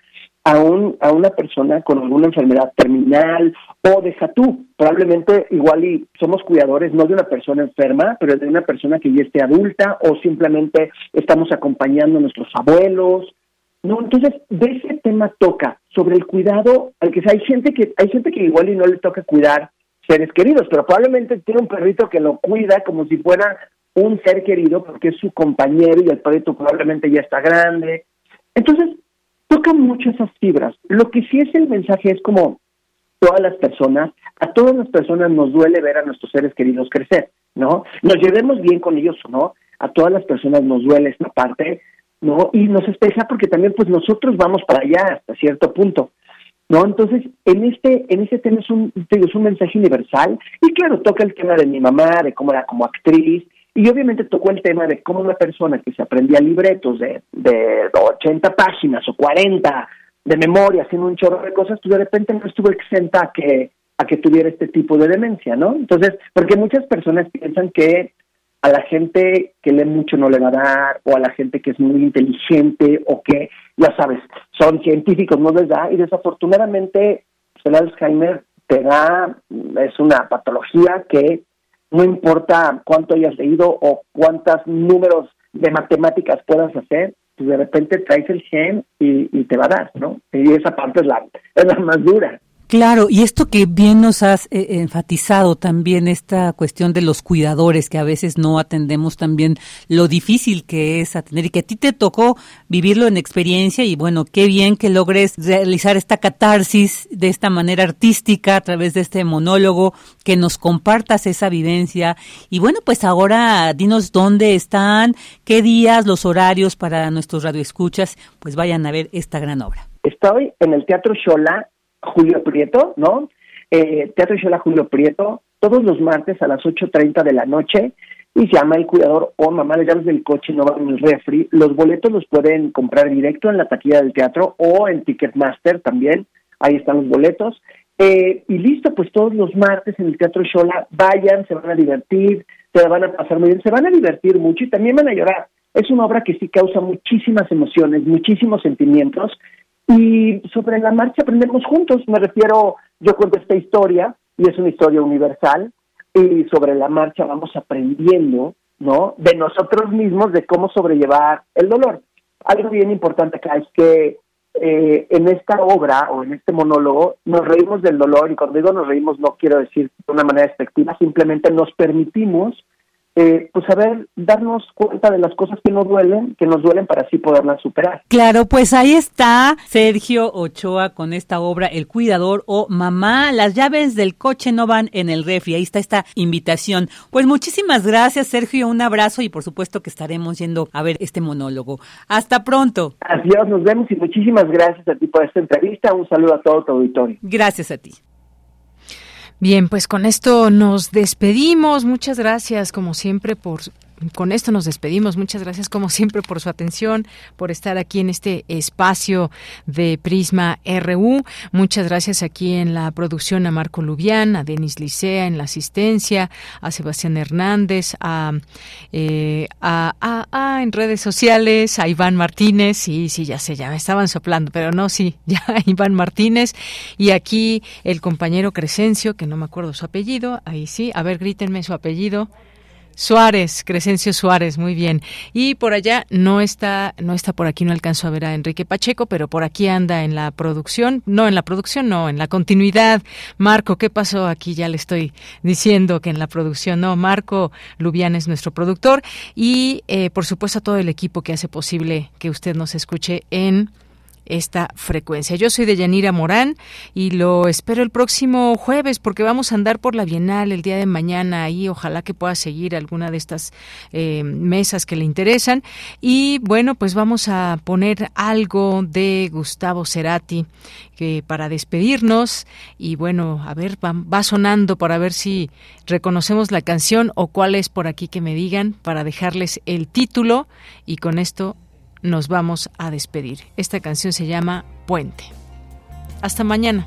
a, un, a una persona con alguna enfermedad terminal o deja tú, probablemente igual y somos cuidadores no de una persona enferma, pero de una persona que ya esté adulta o simplemente estamos acompañando a nuestros abuelos. No, entonces de ese tema toca sobre el cuidado, al que hay gente que hay gente que igual y no le toca cuidar seres queridos, pero probablemente tiene un perrito que lo cuida como si fuera un ser querido porque es su compañero y el proyecto probablemente ya está grande. Entonces, tocan mucho esas fibras. Lo que sí es el mensaje es como todas las personas, a todas las personas nos duele ver a nuestros seres queridos crecer, ¿no? Nos llevemos bien con ellos o no, a todas las personas nos duele esta parte, ¿no? Y nos espesa porque también pues nosotros vamos para allá hasta cierto punto. ¿No? Entonces, en este, en este tema es un, es un mensaje universal, y claro, toca el tema de mi mamá, de cómo era como actriz, y obviamente tocó el tema de cómo una persona que se aprendía libretos de, de 80 páginas o 40 de memoria, haciendo un chorro de cosas, pues de repente no estuvo exenta a que, a que tuviera este tipo de demencia, ¿no? Entonces, porque muchas personas piensan que a la gente que lee mucho no le va a dar, o a la gente que es muy inteligente, o que, ya sabes, son científicos, no les da, y desafortunadamente pues, el Alzheimer te da, es una patología que no importa cuánto hayas leído o cuántos números de matemáticas puedas hacer, pues de repente traes el gen y, y, te va a dar, ¿no? Y esa parte es la, es la más dura. Claro, y esto que bien nos has eh, enfatizado también, esta cuestión de los cuidadores, que a veces no atendemos también lo difícil que es atender y que a ti te tocó vivirlo en experiencia y bueno, qué bien que logres realizar esta catarsis de esta manera artística a través de este monólogo, que nos compartas esa vivencia y bueno, pues ahora dinos dónde están, qué días, los horarios para nuestros radioescuchas, pues vayan a ver esta gran obra. Estoy en el Teatro Shola Julio Prieto, ¿no? Eh, Teatro Shola Julio Prieto, todos los martes a las 8.30 de la noche y llama El Cuidador o Mamá le llaves del coche no van en el refri. Los boletos los pueden comprar directo en la taquilla del teatro o en Ticketmaster también. Ahí están los boletos. Eh, y listo, pues todos los martes en el Teatro Shola vayan, se van a divertir, se van a pasar muy bien, se van a divertir mucho y también van a llorar. Es una obra que sí causa muchísimas emociones, muchísimos sentimientos y sobre la marcha aprendemos juntos, me refiero, yo cuento esta historia y es una historia universal y sobre la marcha vamos aprendiendo, ¿no? De nosotros mismos, de cómo sobrellevar el dolor. Algo bien importante acá es que eh, en esta obra o en este monólogo nos reímos del dolor y cuando digo nos reímos no quiero decir de una manera despectiva, simplemente nos permitimos eh, pues saber darnos cuenta de las cosas que nos duelen, que nos duelen para así poderlas superar. Claro, pues ahí está Sergio Ochoa con esta obra El Cuidador o Mamá, las llaves del coche no van en el refri. Ahí está esta invitación. Pues muchísimas gracias, Sergio, un abrazo y por supuesto que estaremos yendo a ver este monólogo. Hasta pronto. Adiós, nos vemos y muchísimas gracias a ti por esta entrevista. Un saludo a todo tu auditorio. Gracias a ti. Bien, pues con esto nos despedimos. Muchas gracias, como siempre, por con esto nos despedimos. Muchas gracias, como siempre, por su atención, por estar aquí en este espacio de Prisma RU. Muchas gracias aquí en la producción a Marco Lubián, a Denis Licea en la asistencia, a Sebastián Hernández, a, eh, a, en redes sociales, a Iván Martínez. Sí, sí, ya sé, ya me estaban soplando, pero no, sí, ya Iván Martínez. Y aquí el compañero Crescencio, que no me acuerdo su apellido. Ahí sí, a ver, grítenme su apellido. Suárez, Crescencio Suárez, muy bien. Y por allá no está, no está por aquí, no alcanzo a ver a Enrique Pacheco, pero por aquí anda en la producción, no en la producción, no, en la continuidad. Marco, ¿qué pasó aquí? Ya le estoy diciendo que en la producción no. Marco Lubián es nuestro productor y, eh, por supuesto, a todo el equipo que hace posible que usted nos escuche en esta frecuencia. Yo soy de Yanira Morán y lo espero el próximo jueves porque vamos a andar por la Bienal el día de mañana y ojalá que pueda seguir alguna de estas eh, mesas que le interesan. Y bueno, pues vamos a poner algo de Gustavo Cerati que para despedirnos y bueno, a ver, va sonando para ver si reconocemos la canción o cuál es por aquí que me digan para dejarles el título y con esto nos vamos a despedir. Esta canción se llama Puente. Hasta mañana.